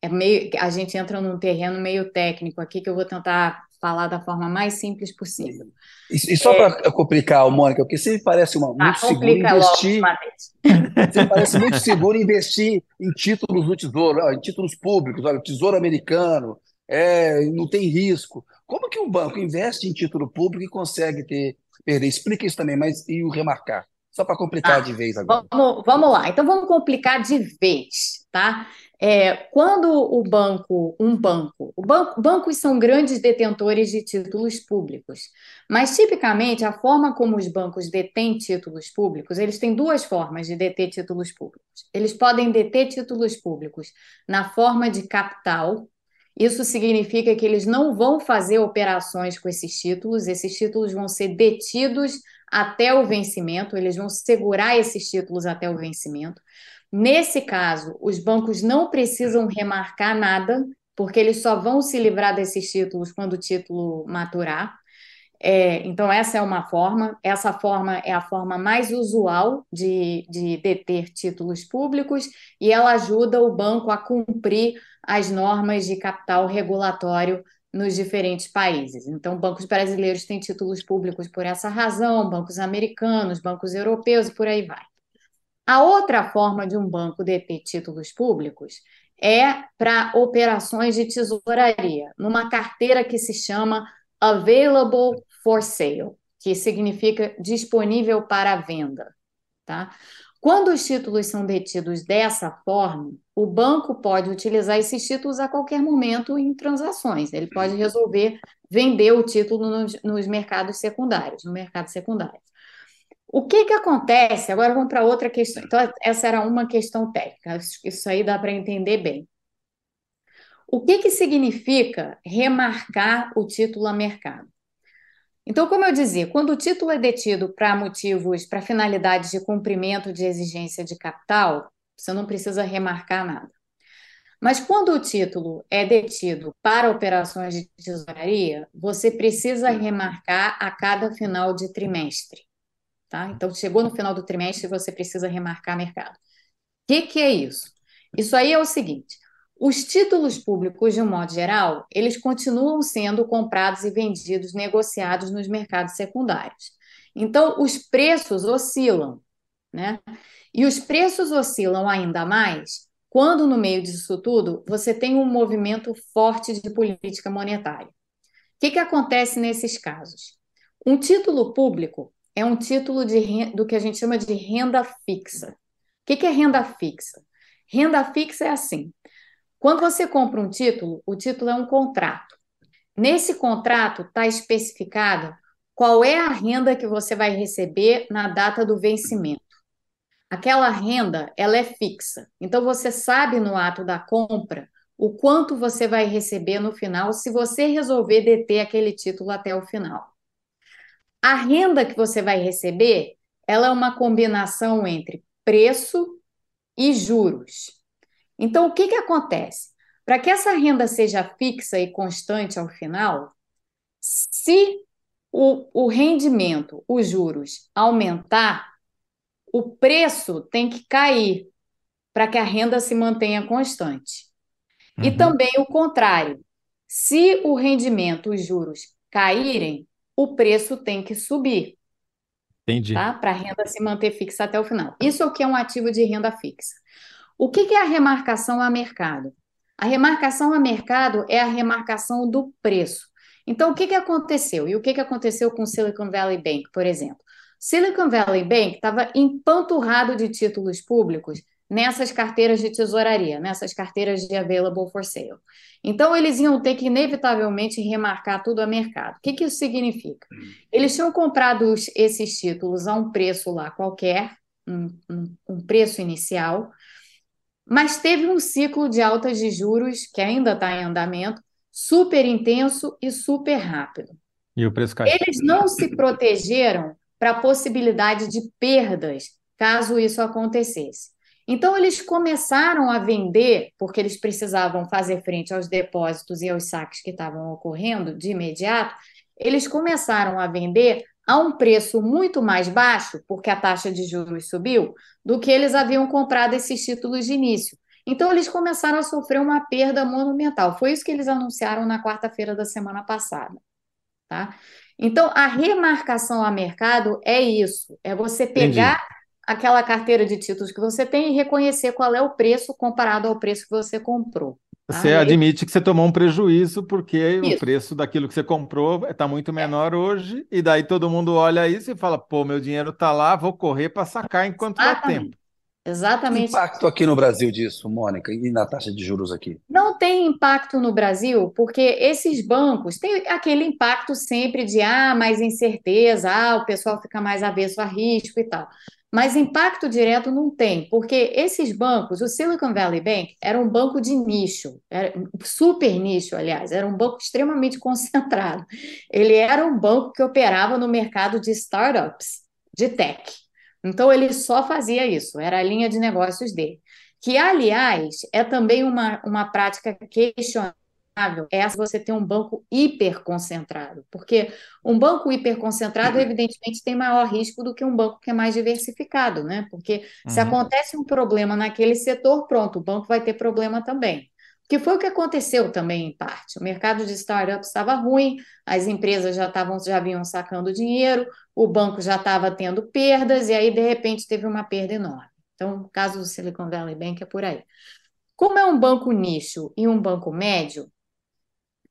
S4: é meio, a gente entra num terreno meio técnico aqui que eu vou tentar falar da forma mais simples possível.
S1: E, e só é, para complicar, Mônica, porque sempre parece uma, ah, muito seguro investir. Logo, (laughs) parece muito seguro investir em títulos do Tesouro, em títulos públicos, olha, o Tesouro Americano, é, não tem risco. Como que um banco investe em título público e consegue ter perder. Explica isso também, mas e o remarcar? Só para complicar ah, de vez agora.
S4: Vamos, vamos lá, então vamos complicar de vez, tá? É, quando o banco, um banco, o banco, bancos são grandes detentores de títulos públicos, mas tipicamente a forma como os bancos detêm títulos públicos, eles têm duas formas de deter títulos públicos. Eles podem deter títulos públicos na forma de capital, isso significa que eles não vão fazer operações com esses títulos, esses títulos vão ser detidos até o vencimento, eles vão segurar esses títulos até o vencimento. Nesse caso, os bancos não precisam remarcar nada, porque eles só vão se livrar desses títulos quando o título maturar. É, então, essa é uma forma. Essa forma é a forma mais usual de, de deter títulos públicos e ela ajuda o banco a cumprir as normas de capital regulatório nos diferentes países. Então, bancos brasileiros têm títulos públicos por essa razão, bancos americanos, bancos europeus e por aí vai. A outra forma de um banco deter títulos públicos é para operações de tesouraria, numa carteira que se chama Available for sale, que significa disponível para venda. Tá? Quando os títulos são detidos dessa forma, o banco pode utilizar esses títulos a qualquer momento em transações. Ele pode resolver vender o título nos, nos mercados secundários, no mercado secundário. O que, que acontece? Agora vamos para outra questão. Então, essa era uma questão técnica, isso aí dá para entender bem. O que, que significa remarcar o título a mercado? Então, como eu dizia, quando o título é detido para motivos, para finalidades de cumprimento de exigência de capital, você não precisa remarcar nada. Mas quando o título é detido para operações de tesouraria, você precisa remarcar a cada final de trimestre. Tá? Então, chegou no final do trimestre, você precisa remarcar mercado. O que, que é isso? Isso aí é o seguinte: os títulos públicos, de um modo geral, eles continuam sendo comprados e vendidos, negociados nos mercados secundários. Então, os preços oscilam, né? E os preços oscilam ainda mais quando, no meio disso tudo, você tem um movimento forte de política monetária. O que, que acontece nesses casos? Um título público é um título de, do que a gente chama de renda fixa. O que, que é renda fixa? Renda fixa é assim: quando você compra um título, o título é um contrato. nesse contrato está especificado qual é a renda que você vai receber na data do vencimento. Aquela renda, ela é fixa. Então você sabe no ato da compra o quanto você vai receber no final se você resolver deter aquele título até o final. A renda que você vai receber, ela é uma combinação entre preço e juros. Então, o que, que acontece? Para que essa renda seja fixa e constante ao final, se o, o rendimento, os juros, aumentar, o preço tem que cair para que a renda se mantenha constante. Uhum. E também o contrário. Se o rendimento, os juros caírem, o preço tem que subir.
S2: Entendi.
S4: Tá? Para a renda se manter fixa até o final. Isso é o que é um ativo de renda fixa. O que é a remarcação a mercado? A remarcação a mercado é a remarcação do preço. Então, o que, que aconteceu? E o que, que aconteceu com o Silicon Valley Bank, por exemplo? Silicon Valley Bank estava empanturrado de títulos públicos nessas carteiras de tesouraria, nessas carteiras de available for sale. Então, eles iam ter que, inevitavelmente, remarcar tudo a mercado. O que, que isso significa? Eles tinham comprado esses títulos a um preço lá qualquer, um, um, um preço inicial, mas teve um ciclo de altas de juros, que ainda está em andamento, super intenso e super rápido.
S2: E o preço caiu.
S4: Eles não se protegeram para a possibilidade de perdas caso isso acontecesse. Então, eles começaram a vender, porque eles precisavam fazer frente aos depósitos e aos saques que estavam ocorrendo de imediato, eles começaram a vender a um preço muito mais baixo, porque a taxa de juros subiu, do que eles haviam comprado esses títulos de início. Então, eles começaram a sofrer uma perda monumental. Foi isso que eles anunciaram na quarta-feira da semana passada. Tá? Então, a remarcação a mercado é isso: é você pegar. Entendi aquela carteira de títulos que você tem e reconhecer qual é o preço comparado ao preço que você comprou.
S2: Você admite que você tomou um prejuízo porque isso. o preço daquilo que você comprou está muito menor é. hoje, e daí todo mundo olha isso e fala: pô, meu dinheiro está lá, vou correr para sacar enquanto dá tempo.
S4: Exatamente.
S1: Que impacto aqui no Brasil disso, Mônica, e na taxa de juros aqui?
S4: Não tem impacto no Brasil, porque esses bancos têm aquele impacto sempre de ah, mais incerteza, ah, o pessoal fica mais avesso a risco e tal. Mas impacto direto não tem, porque esses bancos, o Silicon Valley Bank era um banco de nicho, super nicho, aliás, era um banco extremamente (laughs) concentrado. Ele era um banco que operava no mercado de startups, de tech. Então ele só fazia isso, era a linha de negócios dele. Que, aliás, é também uma, uma prática questionável é se você tem um banco hiperconcentrado, porque um banco hiperconcentrado, uhum. evidentemente, tem maior risco do que um banco que é mais diversificado, né? Porque se uhum. acontece um problema naquele setor, pronto, o banco vai ter problema também. Que foi o que aconteceu também, em parte. O mercado de startups estava ruim, as empresas já estavam, já vinham sacando dinheiro, o banco já estava tendo perdas, e aí, de repente, teve uma perda enorme. Então, o caso do Silicon Valley Bank é por aí. Como é um banco nicho e um banco médio,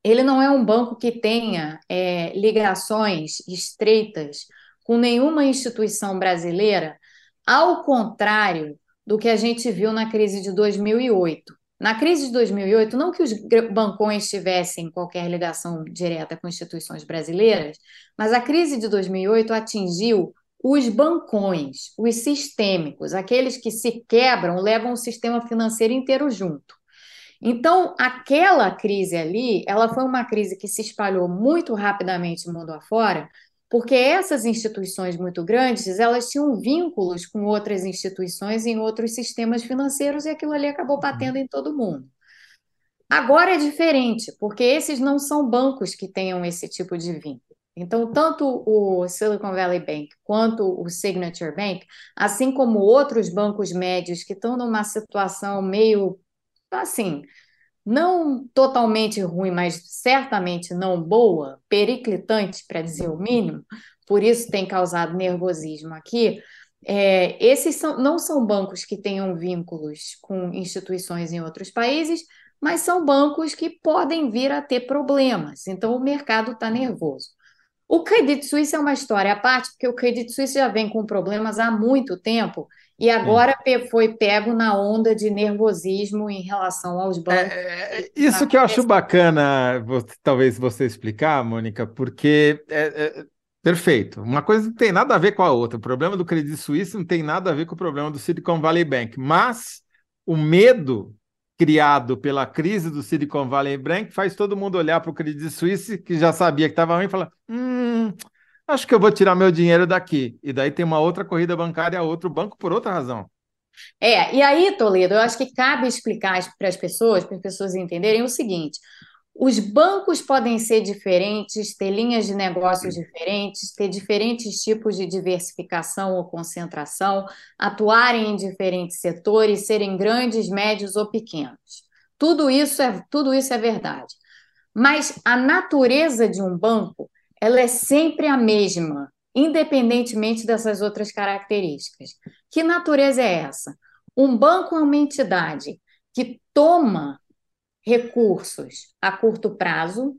S4: ele não é um banco que tenha é, ligações estreitas com nenhuma instituição brasileira, ao contrário do que a gente viu na crise de 2008. Na crise de 2008, não que os bancões tivessem qualquer ligação direta com instituições brasileiras, mas a crise de 2008 atingiu os bancões, os sistêmicos, aqueles que se quebram, levam o sistema financeiro inteiro junto. Então, aquela crise ali, ela foi uma crise que se espalhou muito rapidamente mundo afora, porque essas instituições muito grandes, elas tinham vínculos com outras instituições em outros sistemas financeiros e aquilo ali acabou uhum. batendo em todo mundo. Agora é diferente, porque esses não são bancos que tenham esse tipo de vínculo. Então, tanto o Silicon Valley Bank quanto o Signature Bank, assim como outros bancos médios que estão numa situação meio assim, não totalmente ruim, mas certamente não boa, periclitante, para dizer o mínimo, por isso tem causado nervosismo aqui. É, esses são, não são bancos que tenham vínculos com instituições em outros países, mas são bancos que podem vir a ter problemas. Então, o mercado está nervoso. O Credit Suisse é uma história à parte, porque o Credit Suisse já vem com problemas há muito tempo e agora foi pego na onda de nervosismo em relação aos bancos.
S2: É, é, isso que eu acho bacana, talvez você explicar, Mônica, porque é, é, perfeito. Uma coisa não tem nada a ver com a outra. O problema do Credit Suisse não tem nada a ver com o problema do Silicon Valley Bank, mas o medo criado pela crise do Silicon Valley Bank faz todo mundo olhar para o Credit Suisse, que já sabia que estava ruim, e falar: hum, acho que eu vou tirar meu dinheiro daqui. E daí tem uma outra corrida bancária, outro banco, por outra razão.
S4: É, e aí, Toledo, eu acho que cabe explicar para as pessoas, para as pessoas entenderem o seguinte: os bancos podem ser diferentes, ter linhas de negócios diferentes, ter diferentes tipos de diversificação ou concentração, atuarem em diferentes setores, serem grandes, médios ou pequenos. Tudo isso é, tudo isso é verdade. Mas a natureza de um banco, ela é sempre a mesma, independentemente dessas outras características. Que natureza é essa? Um banco é uma entidade que toma recursos a curto prazo.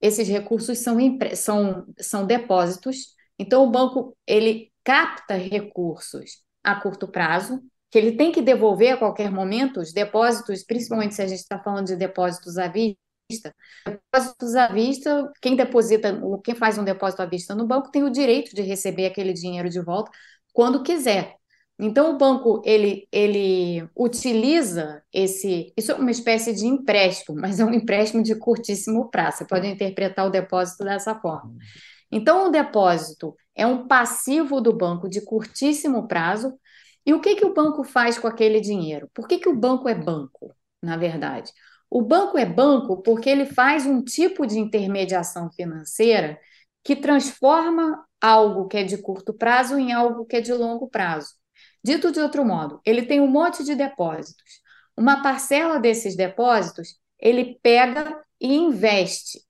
S4: Esses recursos são, são, são depósitos. Então, o banco ele capta recursos a curto prazo, que ele tem que devolver a qualquer momento os depósitos, principalmente se a gente está falando de depósitos à vista. Depósitos à vista, quem deposita, quem faz um depósito à vista no banco tem o direito de receber aquele dinheiro de volta quando quiser. Então, o banco ele, ele utiliza esse. Isso é uma espécie de empréstimo, mas é um empréstimo de curtíssimo prazo. Você pode interpretar o depósito dessa forma. Então, o depósito é um passivo do banco de curtíssimo prazo. E o que, que o banco faz com aquele dinheiro? Por que, que o banco é banco, na verdade? O banco é banco porque ele faz um tipo de intermediação financeira que transforma algo que é de curto prazo em algo que é de longo prazo. Dito de outro modo, ele tem um monte de depósitos. Uma parcela desses depósitos ele pega e investe.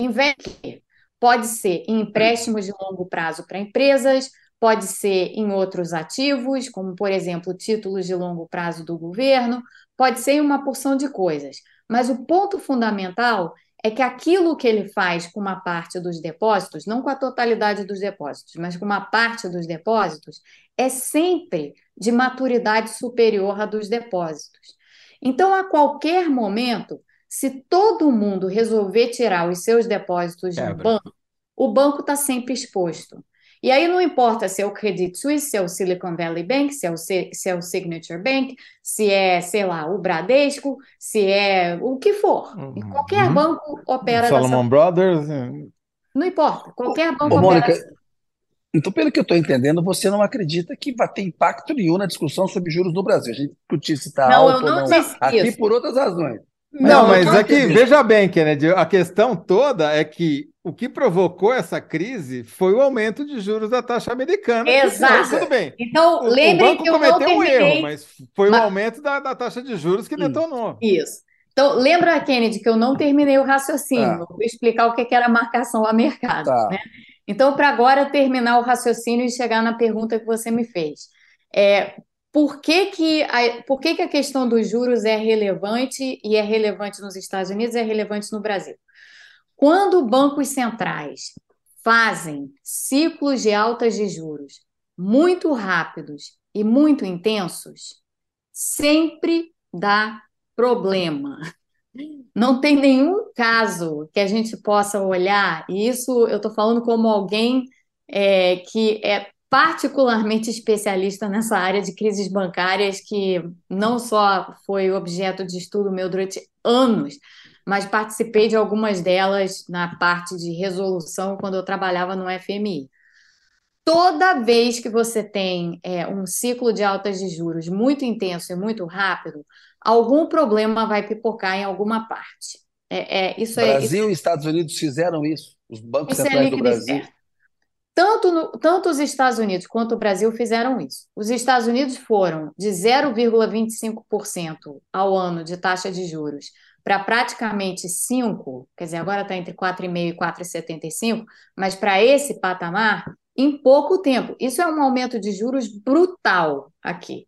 S4: Investe pode ser em empréstimos de longo prazo para empresas, pode ser em outros ativos, como por exemplo títulos de longo prazo do governo, pode ser uma porção de coisas. Mas o ponto fundamental é que aquilo que ele faz com uma parte dos depósitos, não com a totalidade dos depósitos, mas com uma parte dos depósitos, é sempre de maturidade superior à dos depósitos. Então, a qualquer momento, se todo mundo resolver tirar os seus depósitos do banco, o banco está sempre exposto. E aí não importa se é o Credit Suisse, se é o Silicon Valley Bank, se é o, se é o Signature Bank, se é, sei lá, o Bradesco, se é o que for. E uhum. qualquer uhum. banco opera
S2: Solomon dessa... Brothers. É.
S4: Não importa, qualquer banco Ô, Mônica, opera
S1: Então, pelo que eu estou entendendo, você não acredita que vai ter impacto nenhum na discussão sobre juros no Brasil. A gente discutir se está alto ou não. Aqui isso. por outras razões.
S2: Não, mas aqui, veja bem, Kennedy, a questão toda é que o que provocou essa crise foi o aumento de juros da taxa americana.
S4: Exato.
S2: tudo bem.
S4: Então, lembrem que eu
S2: cometeu
S4: não terminei...
S2: um erro, mas foi mas... o aumento da, da, taxa de juros que detonou.
S4: Isso. Então, lembra, Kennedy, que eu não terminei o raciocínio. Tá. Vou explicar o que era marcação a mercado. Tá. Né? Então, para agora terminar o raciocínio e chegar na pergunta que você me fez. É, por que, que, a, por que, que a questão dos juros é relevante e é relevante nos Estados Unidos e é relevante no Brasil? Quando bancos centrais fazem ciclos de altas de juros muito rápidos e muito intensos, sempre dá problema. Não tem nenhum caso que a gente possa olhar, e isso eu estou falando como alguém é, que é particularmente especialista nessa área de crises bancárias, que não só foi objeto de estudo meu durante anos, mas participei de algumas delas na parte de resolução quando eu trabalhava no FMI. Toda vez que você tem é, um ciclo de altas de juros muito intenso e muito rápido, algum problema vai pipocar em alguma parte. É, é isso
S1: Brasil
S4: é,
S1: e Estados Unidos fizeram isso. Os bancos é centrais do Brasil.
S4: Tanto, no, tanto os Estados Unidos quanto o Brasil fizeram isso. Os Estados Unidos foram de 0,25% ao ano de taxa de juros para praticamente 5, quer dizer, agora está entre 4,5 e 4,75, mas para esse patamar, em pouco tempo. Isso é um aumento de juros brutal aqui.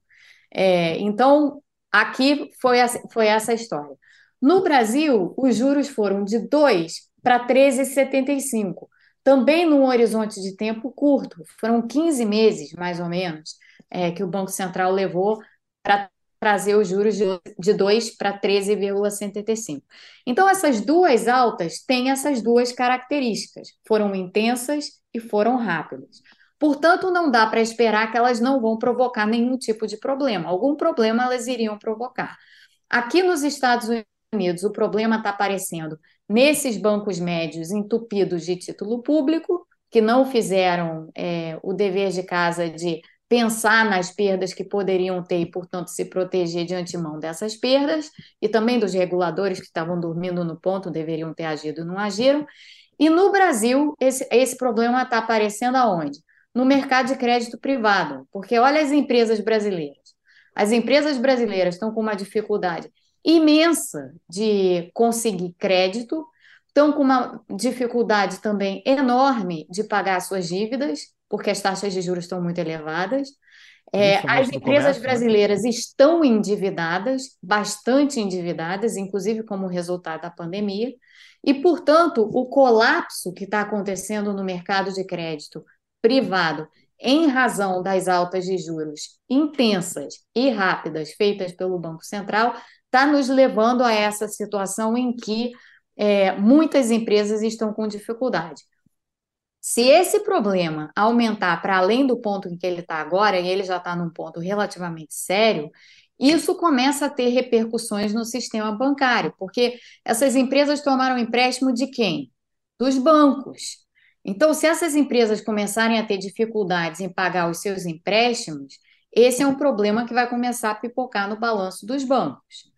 S4: É, então, aqui foi, foi essa história. No Brasil, os juros foram de 2 para 13,75. Também num horizonte de tempo curto. Foram 15 meses, mais ou menos, é, que o Banco Central levou para trazer os juros de 2 para 13,75. Então, essas duas altas têm essas duas características. Foram intensas e foram rápidas. Portanto, não dá para esperar que elas não vão provocar nenhum tipo de problema. Algum problema elas iriam provocar. Aqui nos Estados Unidos, o problema está aparecendo nesses bancos médios entupidos de título público, que não fizeram é, o dever de casa de pensar nas perdas que poderiam ter e, portanto, se proteger de antemão dessas perdas, e também dos reguladores que estavam dormindo no ponto, deveriam ter agido não agiram. E no Brasil, esse, esse problema está aparecendo aonde? No mercado de crédito privado, porque olha as empresas brasileiras. As empresas brasileiras estão com uma dificuldade imensa de conseguir crédito, estão com uma dificuldade também enorme de pagar suas dívidas, porque as taxas de juros estão muito elevadas. É, as empresas comércio, né? brasileiras né? estão endividadas, bastante endividadas, inclusive como resultado da pandemia, e, portanto, o colapso que está acontecendo no mercado de crédito privado, em razão das altas de juros intensas e rápidas feitas pelo Banco Central, está nos levando a essa situação em que é, muitas empresas estão com dificuldade. Se esse problema aumentar para além do ponto em que ele está agora, e ele já está num ponto relativamente sério, isso começa a ter repercussões no sistema bancário, porque essas empresas tomaram empréstimo de quem? Dos bancos. Então, se essas empresas começarem a ter dificuldades em pagar os seus empréstimos, esse é um problema que vai começar a pipocar no balanço dos bancos.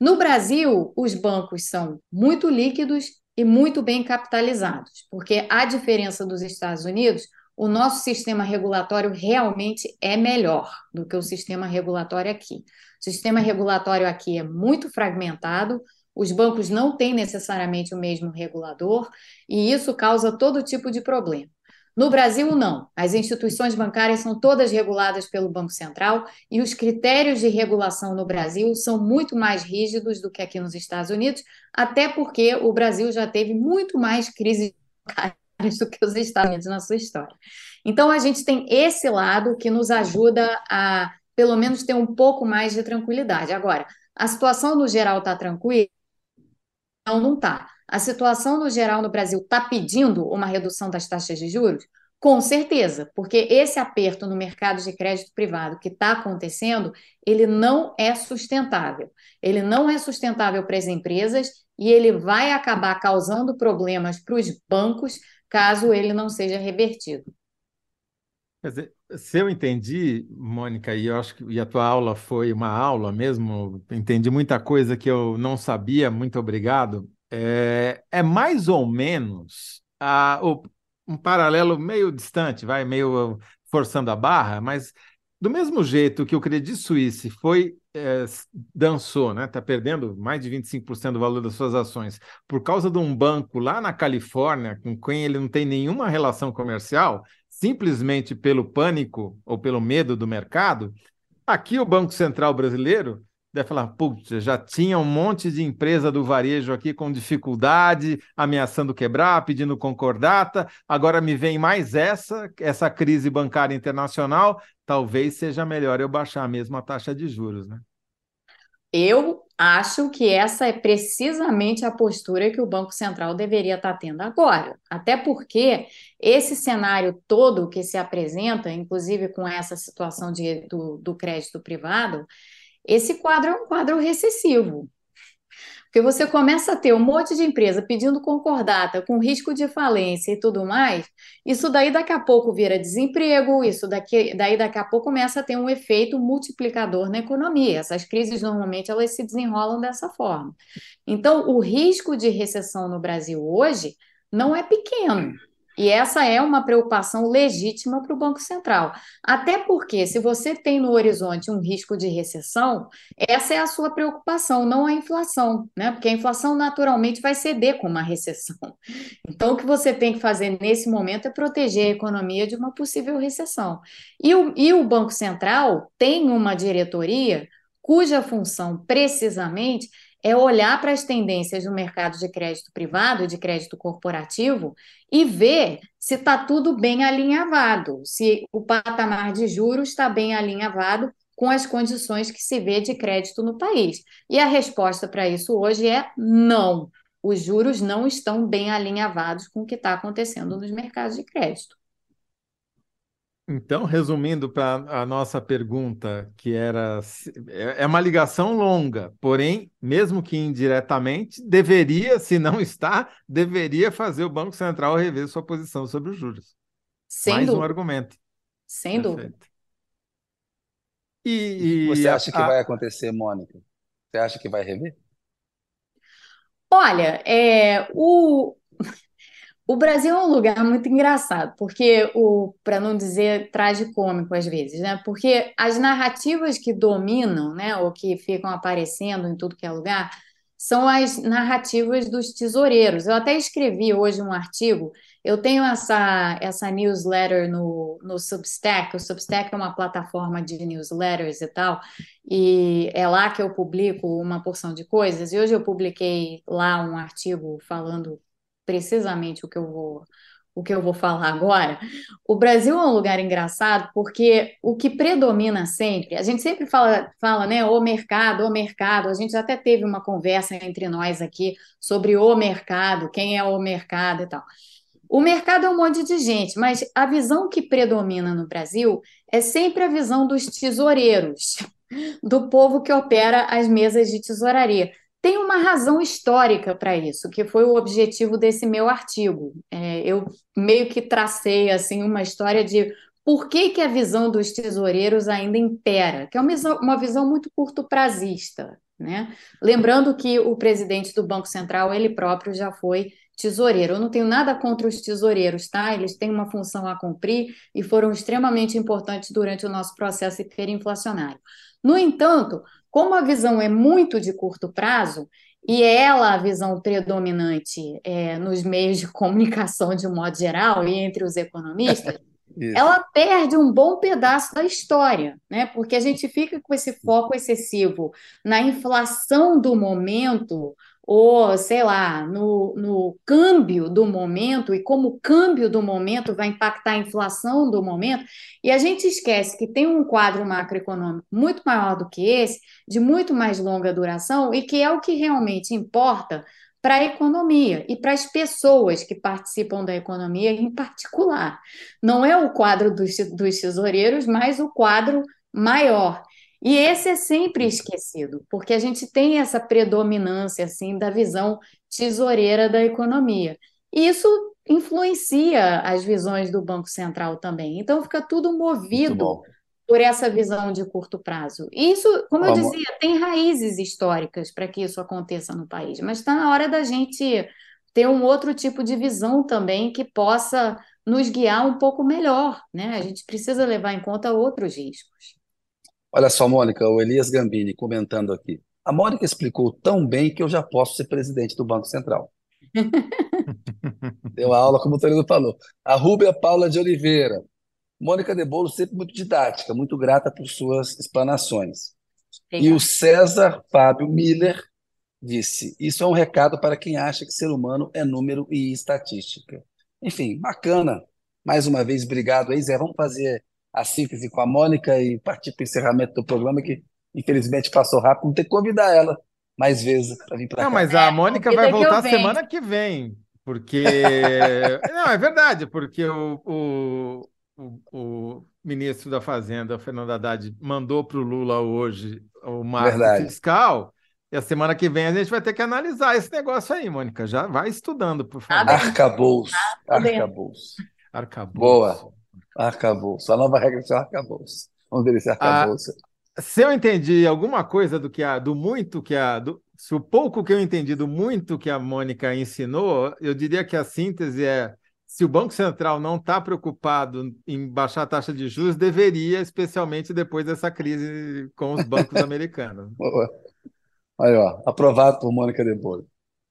S4: No Brasil, os bancos são muito líquidos e muito bem capitalizados, porque a diferença dos Estados Unidos, o nosso sistema regulatório realmente é melhor do que o sistema regulatório aqui. O sistema regulatório aqui é muito fragmentado, os bancos não têm necessariamente o mesmo regulador, e isso causa todo tipo de problema. No Brasil, não. As instituições bancárias são todas reguladas pelo Banco Central e os critérios de regulação no Brasil são muito mais rígidos do que aqui nos Estados Unidos, até porque o Brasil já teve muito mais crises bancárias do que os Estados Unidos na sua história. Então, a gente tem esse lado que nos ajuda a, pelo menos, ter um pouco mais de tranquilidade. Agora, a situação no geral está tranquila? Não, não está. A situação no geral no Brasil está pedindo uma redução das taxas de juros? Com certeza, porque esse aperto no mercado de crédito privado que está acontecendo, ele não é sustentável. Ele não é sustentável para as empresas e ele vai acabar causando problemas para os bancos caso ele não seja revertido.
S2: Quer dizer, se eu entendi, Mônica, e acho que e a tua aula foi uma aula mesmo, entendi muita coisa que eu não sabia, muito obrigado é, é mais ou menos a, o, um paralelo meio distante, vai meio forçando a barra, mas do mesmo jeito que o Credit Suisse foi é, dançou, né? Está perdendo mais de 25% do valor das suas ações por causa de um banco lá na Califórnia com quem ele não tem nenhuma relação comercial, simplesmente pelo pânico ou pelo medo do mercado. Aqui o Banco Central brasileiro deve falar, putz, já tinha um monte de empresa do varejo aqui com dificuldade, ameaçando quebrar, pedindo concordata, agora me vem mais essa, essa crise bancária internacional, talvez seja melhor eu baixar mesmo a taxa de juros, né?
S4: Eu acho que essa é precisamente a postura que o Banco Central deveria estar tendo agora. Até porque esse cenário todo que se apresenta, inclusive com essa situação de, do, do crédito privado, esse quadro é um quadro recessivo. Porque você começa a ter um monte de empresa pedindo concordata, com risco de falência e tudo mais, isso daí daqui a pouco vira desemprego, isso daqui, daí daqui a pouco começa a ter um efeito multiplicador na economia. Essas crises normalmente elas se desenrolam dessa forma. Então, o risco de recessão no Brasil hoje não é pequeno. E essa é uma preocupação legítima para o Banco Central. Até porque, se você tem no horizonte um risco de recessão, essa é a sua preocupação, não a inflação, né? Porque a inflação naturalmente vai ceder com uma recessão. Então, o que você tem que fazer nesse momento é proteger a economia de uma possível recessão. E o, e o Banco Central tem uma diretoria cuja função, precisamente, é olhar para as tendências do mercado de crédito privado, de crédito corporativo, e ver se está tudo bem alinhavado, se o patamar de juros está bem alinhavado com as condições que se vê de crédito no país. E a resposta para isso hoje é não. Os juros não estão bem alinhavados com o que está acontecendo nos mercados de crédito.
S2: Então, resumindo para a nossa pergunta, que era é, é uma ligação longa, porém, mesmo que indiretamente, deveria, se não está, deveria fazer o Banco Central rever sua posição sobre os juros.
S4: Sem
S2: Mais
S4: dúvida.
S2: um argumento.
S4: Sem
S2: Perfeito.
S4: dúvida.
S2: E, e
S1: Você
S2: a-
S1: acha que
S2: a-
S1: vai acontecer, Mônica? Você acha que vai rever?
S4: Olha, é, o, o Brasil é um lugar muito engraçado, porque o, para não dizer tragicômico às vezes, né? Porque as narrativas que dominam, né, ou que ficam aparecendo em tudo que é lugar, são as narrativas dos tesoureiros. Eu até escrevi hoje um artigo. Eu tenho essa, essa newsletter no, no Substack. O Substack é uma plataforma de newsletters e tal, e é lá que eu publico uma porção de coisas. E hoje eu publiquei lá um artigo falando precisamente o que eu vou, o que eu vou falar agora. O Brasil é um lugar engraçado porque o que predomina sempre, a gente sempre fala, fala, né, o mercado, o mercado. A gente até teve uma conversa entre nós aqui sobre o mercado, quem é o mercado e tal. O mercado é um monte de gente, mas a visão que predomina no Brasil é sempre a visão dos tesoureiros, do povo que opera as mesas de tesouraria. Tem uma razão histórica para isso, que foi o objetivo desse meu artigo. É, eu meio que tracei assim uma história de por que, que a visão dos tesoureiros ainda impera, que é uma visão, uma visão muito curto-prazista, né? Lembrando que o presidente do Banco Central, ele próprio já foi tesoureiro. Eu não tenho nada contra os tesoureiros, tá? Eles têm uma função a cumprir e foram extremamente importantes durante o nosso processo hiperinflacionário. No entanto, como a visão é muito de curto prazo, e é ela a visão predominante é, nos meios de (laughs) comunicação de um modo geral e entre os economistas, (laughs) ela perde um bom pedaço da história, né? Porque a gente fica com esse foco excessivo na inflação do momento, ou sei lá, no, no câmbio do momento, e como o câmbio do momento vai impactar a inflação do momento, e a gente esquece que tem um quadro macroeconômico muito maior do que esse, de muito mais longa duração, e que é o que realmente importa para a economia e para as pessoas que participam da economia em particular. Não é o quadro dos, dos tesoureiros, mas o quadro maior. E esse é sempre esquecido, porque a gente tem essa predominância assim da visão tesoureira da economia. E isso influencia as visões do Banco Central também. Então fica tudo movido por essa visão de curto prazo. E isso, como eu
S1: Ó, Mo-
S4: dizia, tem raízes históricas para que isso aconteça no país, mas está na hora da gente ter um outro tipo de visão também que possa nos guiar um pouco melhor, né? A gente precisa levar em conta outros riscos.
S1: Olha só, Mônica, o Elias Gambini comentando aqui. A Mônica explicou tão bem que eu já posso ser presidente do Banco Central. (laughs) Deu a aula, como o Torino falou. A Rúbia Paula de Oliveira. Mônica de Bolo sempre muito didática, muito grata por suas explanações. E o. César Fábio Miller disse: Isso é um recado para quem acha que ser humano é número e estatística. Enfim, bacana. Mais uma vez, obrigado aí, Zé. Vamos fazer a síntese com a Mônica e partir para o encerramento do programa, que infelizmente passou rápido. Vamos ter que convidar ela mais vezes para vir para
S2: Não,
S1: cá.
S2: mas a Mônica
S4: convida
S2: vai
S4: que
S2: voltar
S4: venho.
S2: semana que vem, porque. (laughs) Não, é verdade, porque o, o, o, o ministro da Fazenda, Fernando Haddad, mandou para o Lula hoje o marco
S1: Verdade.
S2: fiscal, e a semana que vem a gente vai ter que analisar esse negócio aí, Mônica. Já vai estudando, por favor.
S1: Arcabouço.
S4: Tá.
S1: Arcabouço.
S2: Arcabouço.
S1: Boa. Arcabouço. A nova regra é arcabouço. Vamos ver esse arcabouço.
S2: Se eu entendi alguma coisa do que a, do muito que a, do, se o pouco que eu entendi do muito que a Mônica ensinou, eu diria que a síntese é se o Banco Central não está preocupado em baixar a taxa de juros, deveria, especialmente depois dessa crise com os bancos (laughs) americanos.
S1: Boa. Aí, ó, aprovado por Mônica de.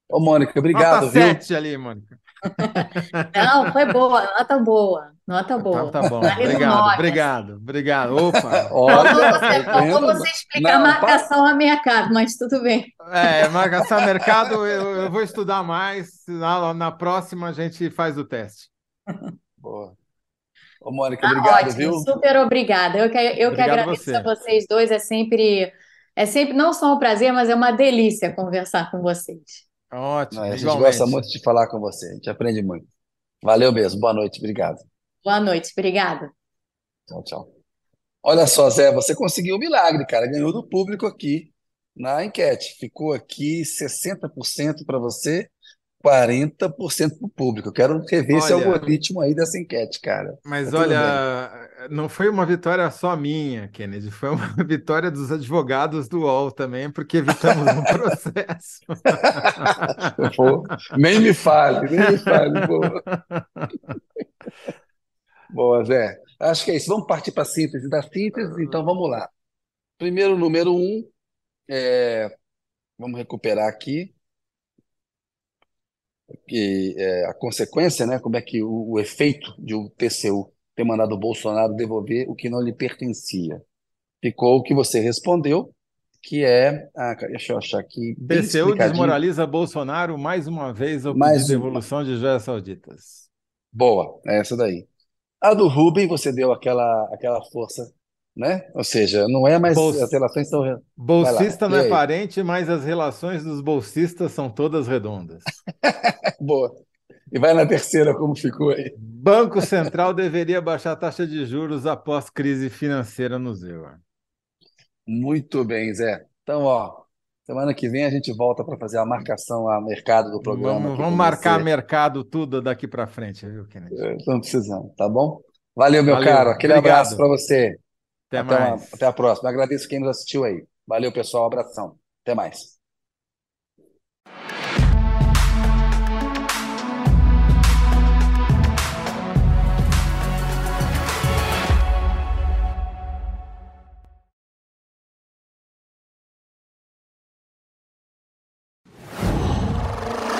S1: Ô, Mônica, obrigado,
S2: Nota
S1: viu?
S2: 7 ali, Mônica. (laughs)
S4: Não, foi boa, nota boa, nota boa.
S2: Tá, tá bom. Obrigado, obrigado, obrigado. Opa.
S4: Faltou (laughs)
S1: Olha,
S4: você, faltou
S1: aguenta-
S4: você explicar a
S1: Não,
S4: marcação à minha cara, mas tudo bem.
S2: É, marcação mercado, eu, eu, vou estudar mais. Na, na próxima a gente faz o teste.
S1: Boa. Ô, Mônica, ah, obrigado, ótimo, viu?
S4: Super obrigada. Eu que, eu que agradeço você. a vocês dois. É sempre, é sempre não só um prazer, mas é uma delícia conversar com vocês.
S2: Ótimo. Não,
S1: a gente gosta muito de falar com você, a gente aprende muito. Valeu mesmo. Boa noite, obrigado.
S4: Boa noite, obrigada.
S1: Tchau, tchau. Olha só, Zé, você conseguiu um milagre, cara. Ganhou do público aqui na enquete. Ficou aqui 60% para você, 40% para o público. Eu quero rever olha, esse algoritmo aí dessa enquete, cara.
S2: Mas tá olha, não foi uma vitória só minha, Kennedy, foi uma (laughs) vitória dos advogados do UOL também, porque evitamos um (laughs) processo.
S1: pô, nem me fale, nem me fale. Pô. Boa, Zé. Acho que é isso. Vamos partir para a síntese da síntese, então vamos lá. Primeiro, número um, é... vamos recuperar aqui que, é, a consequência, né, como é que o, o, efeito de o TCU ter mandado o Bolsonaro devolver o que não lhe pertencia. Ficou o que você respondeu, que é. Ah, deixa eu achar aqui.
S2: TCU desmoraliza Bolsonaro mais uma vez ao mais pedir devolução de joias sauditas.
S1: Boa, é essa daí. A do Rubem, você deu aquela, aquela força né? Ou seja, não é mais as relações são
S2: bolsista não é parente, mas as relações dos bolsistas são todas redondas. (laughs)
S1: Boa. E vai na terceira como ficou aí.
S2: Banco Central deveria baixar a taxa de juros após crise financeira no Zeu.
S1: Muito bem, Zé. Então, ó, semana que vem a gente volta para fazer a marcação a mercado do programa.
S2: Vamos, vamos marcar mercado tudo daqui para frente, viu, Kennedy?
S1: Estamos precisando, tá bom? Valeu, meu Valeu. caro. Aquele Obrigado. abraço para você.
S2: Até, até mais.
S1: Uma, até a próxima. Agradeço quem nos assistiu aí. Valeu, pessoal. abração. Até mais.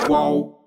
S1: Qual?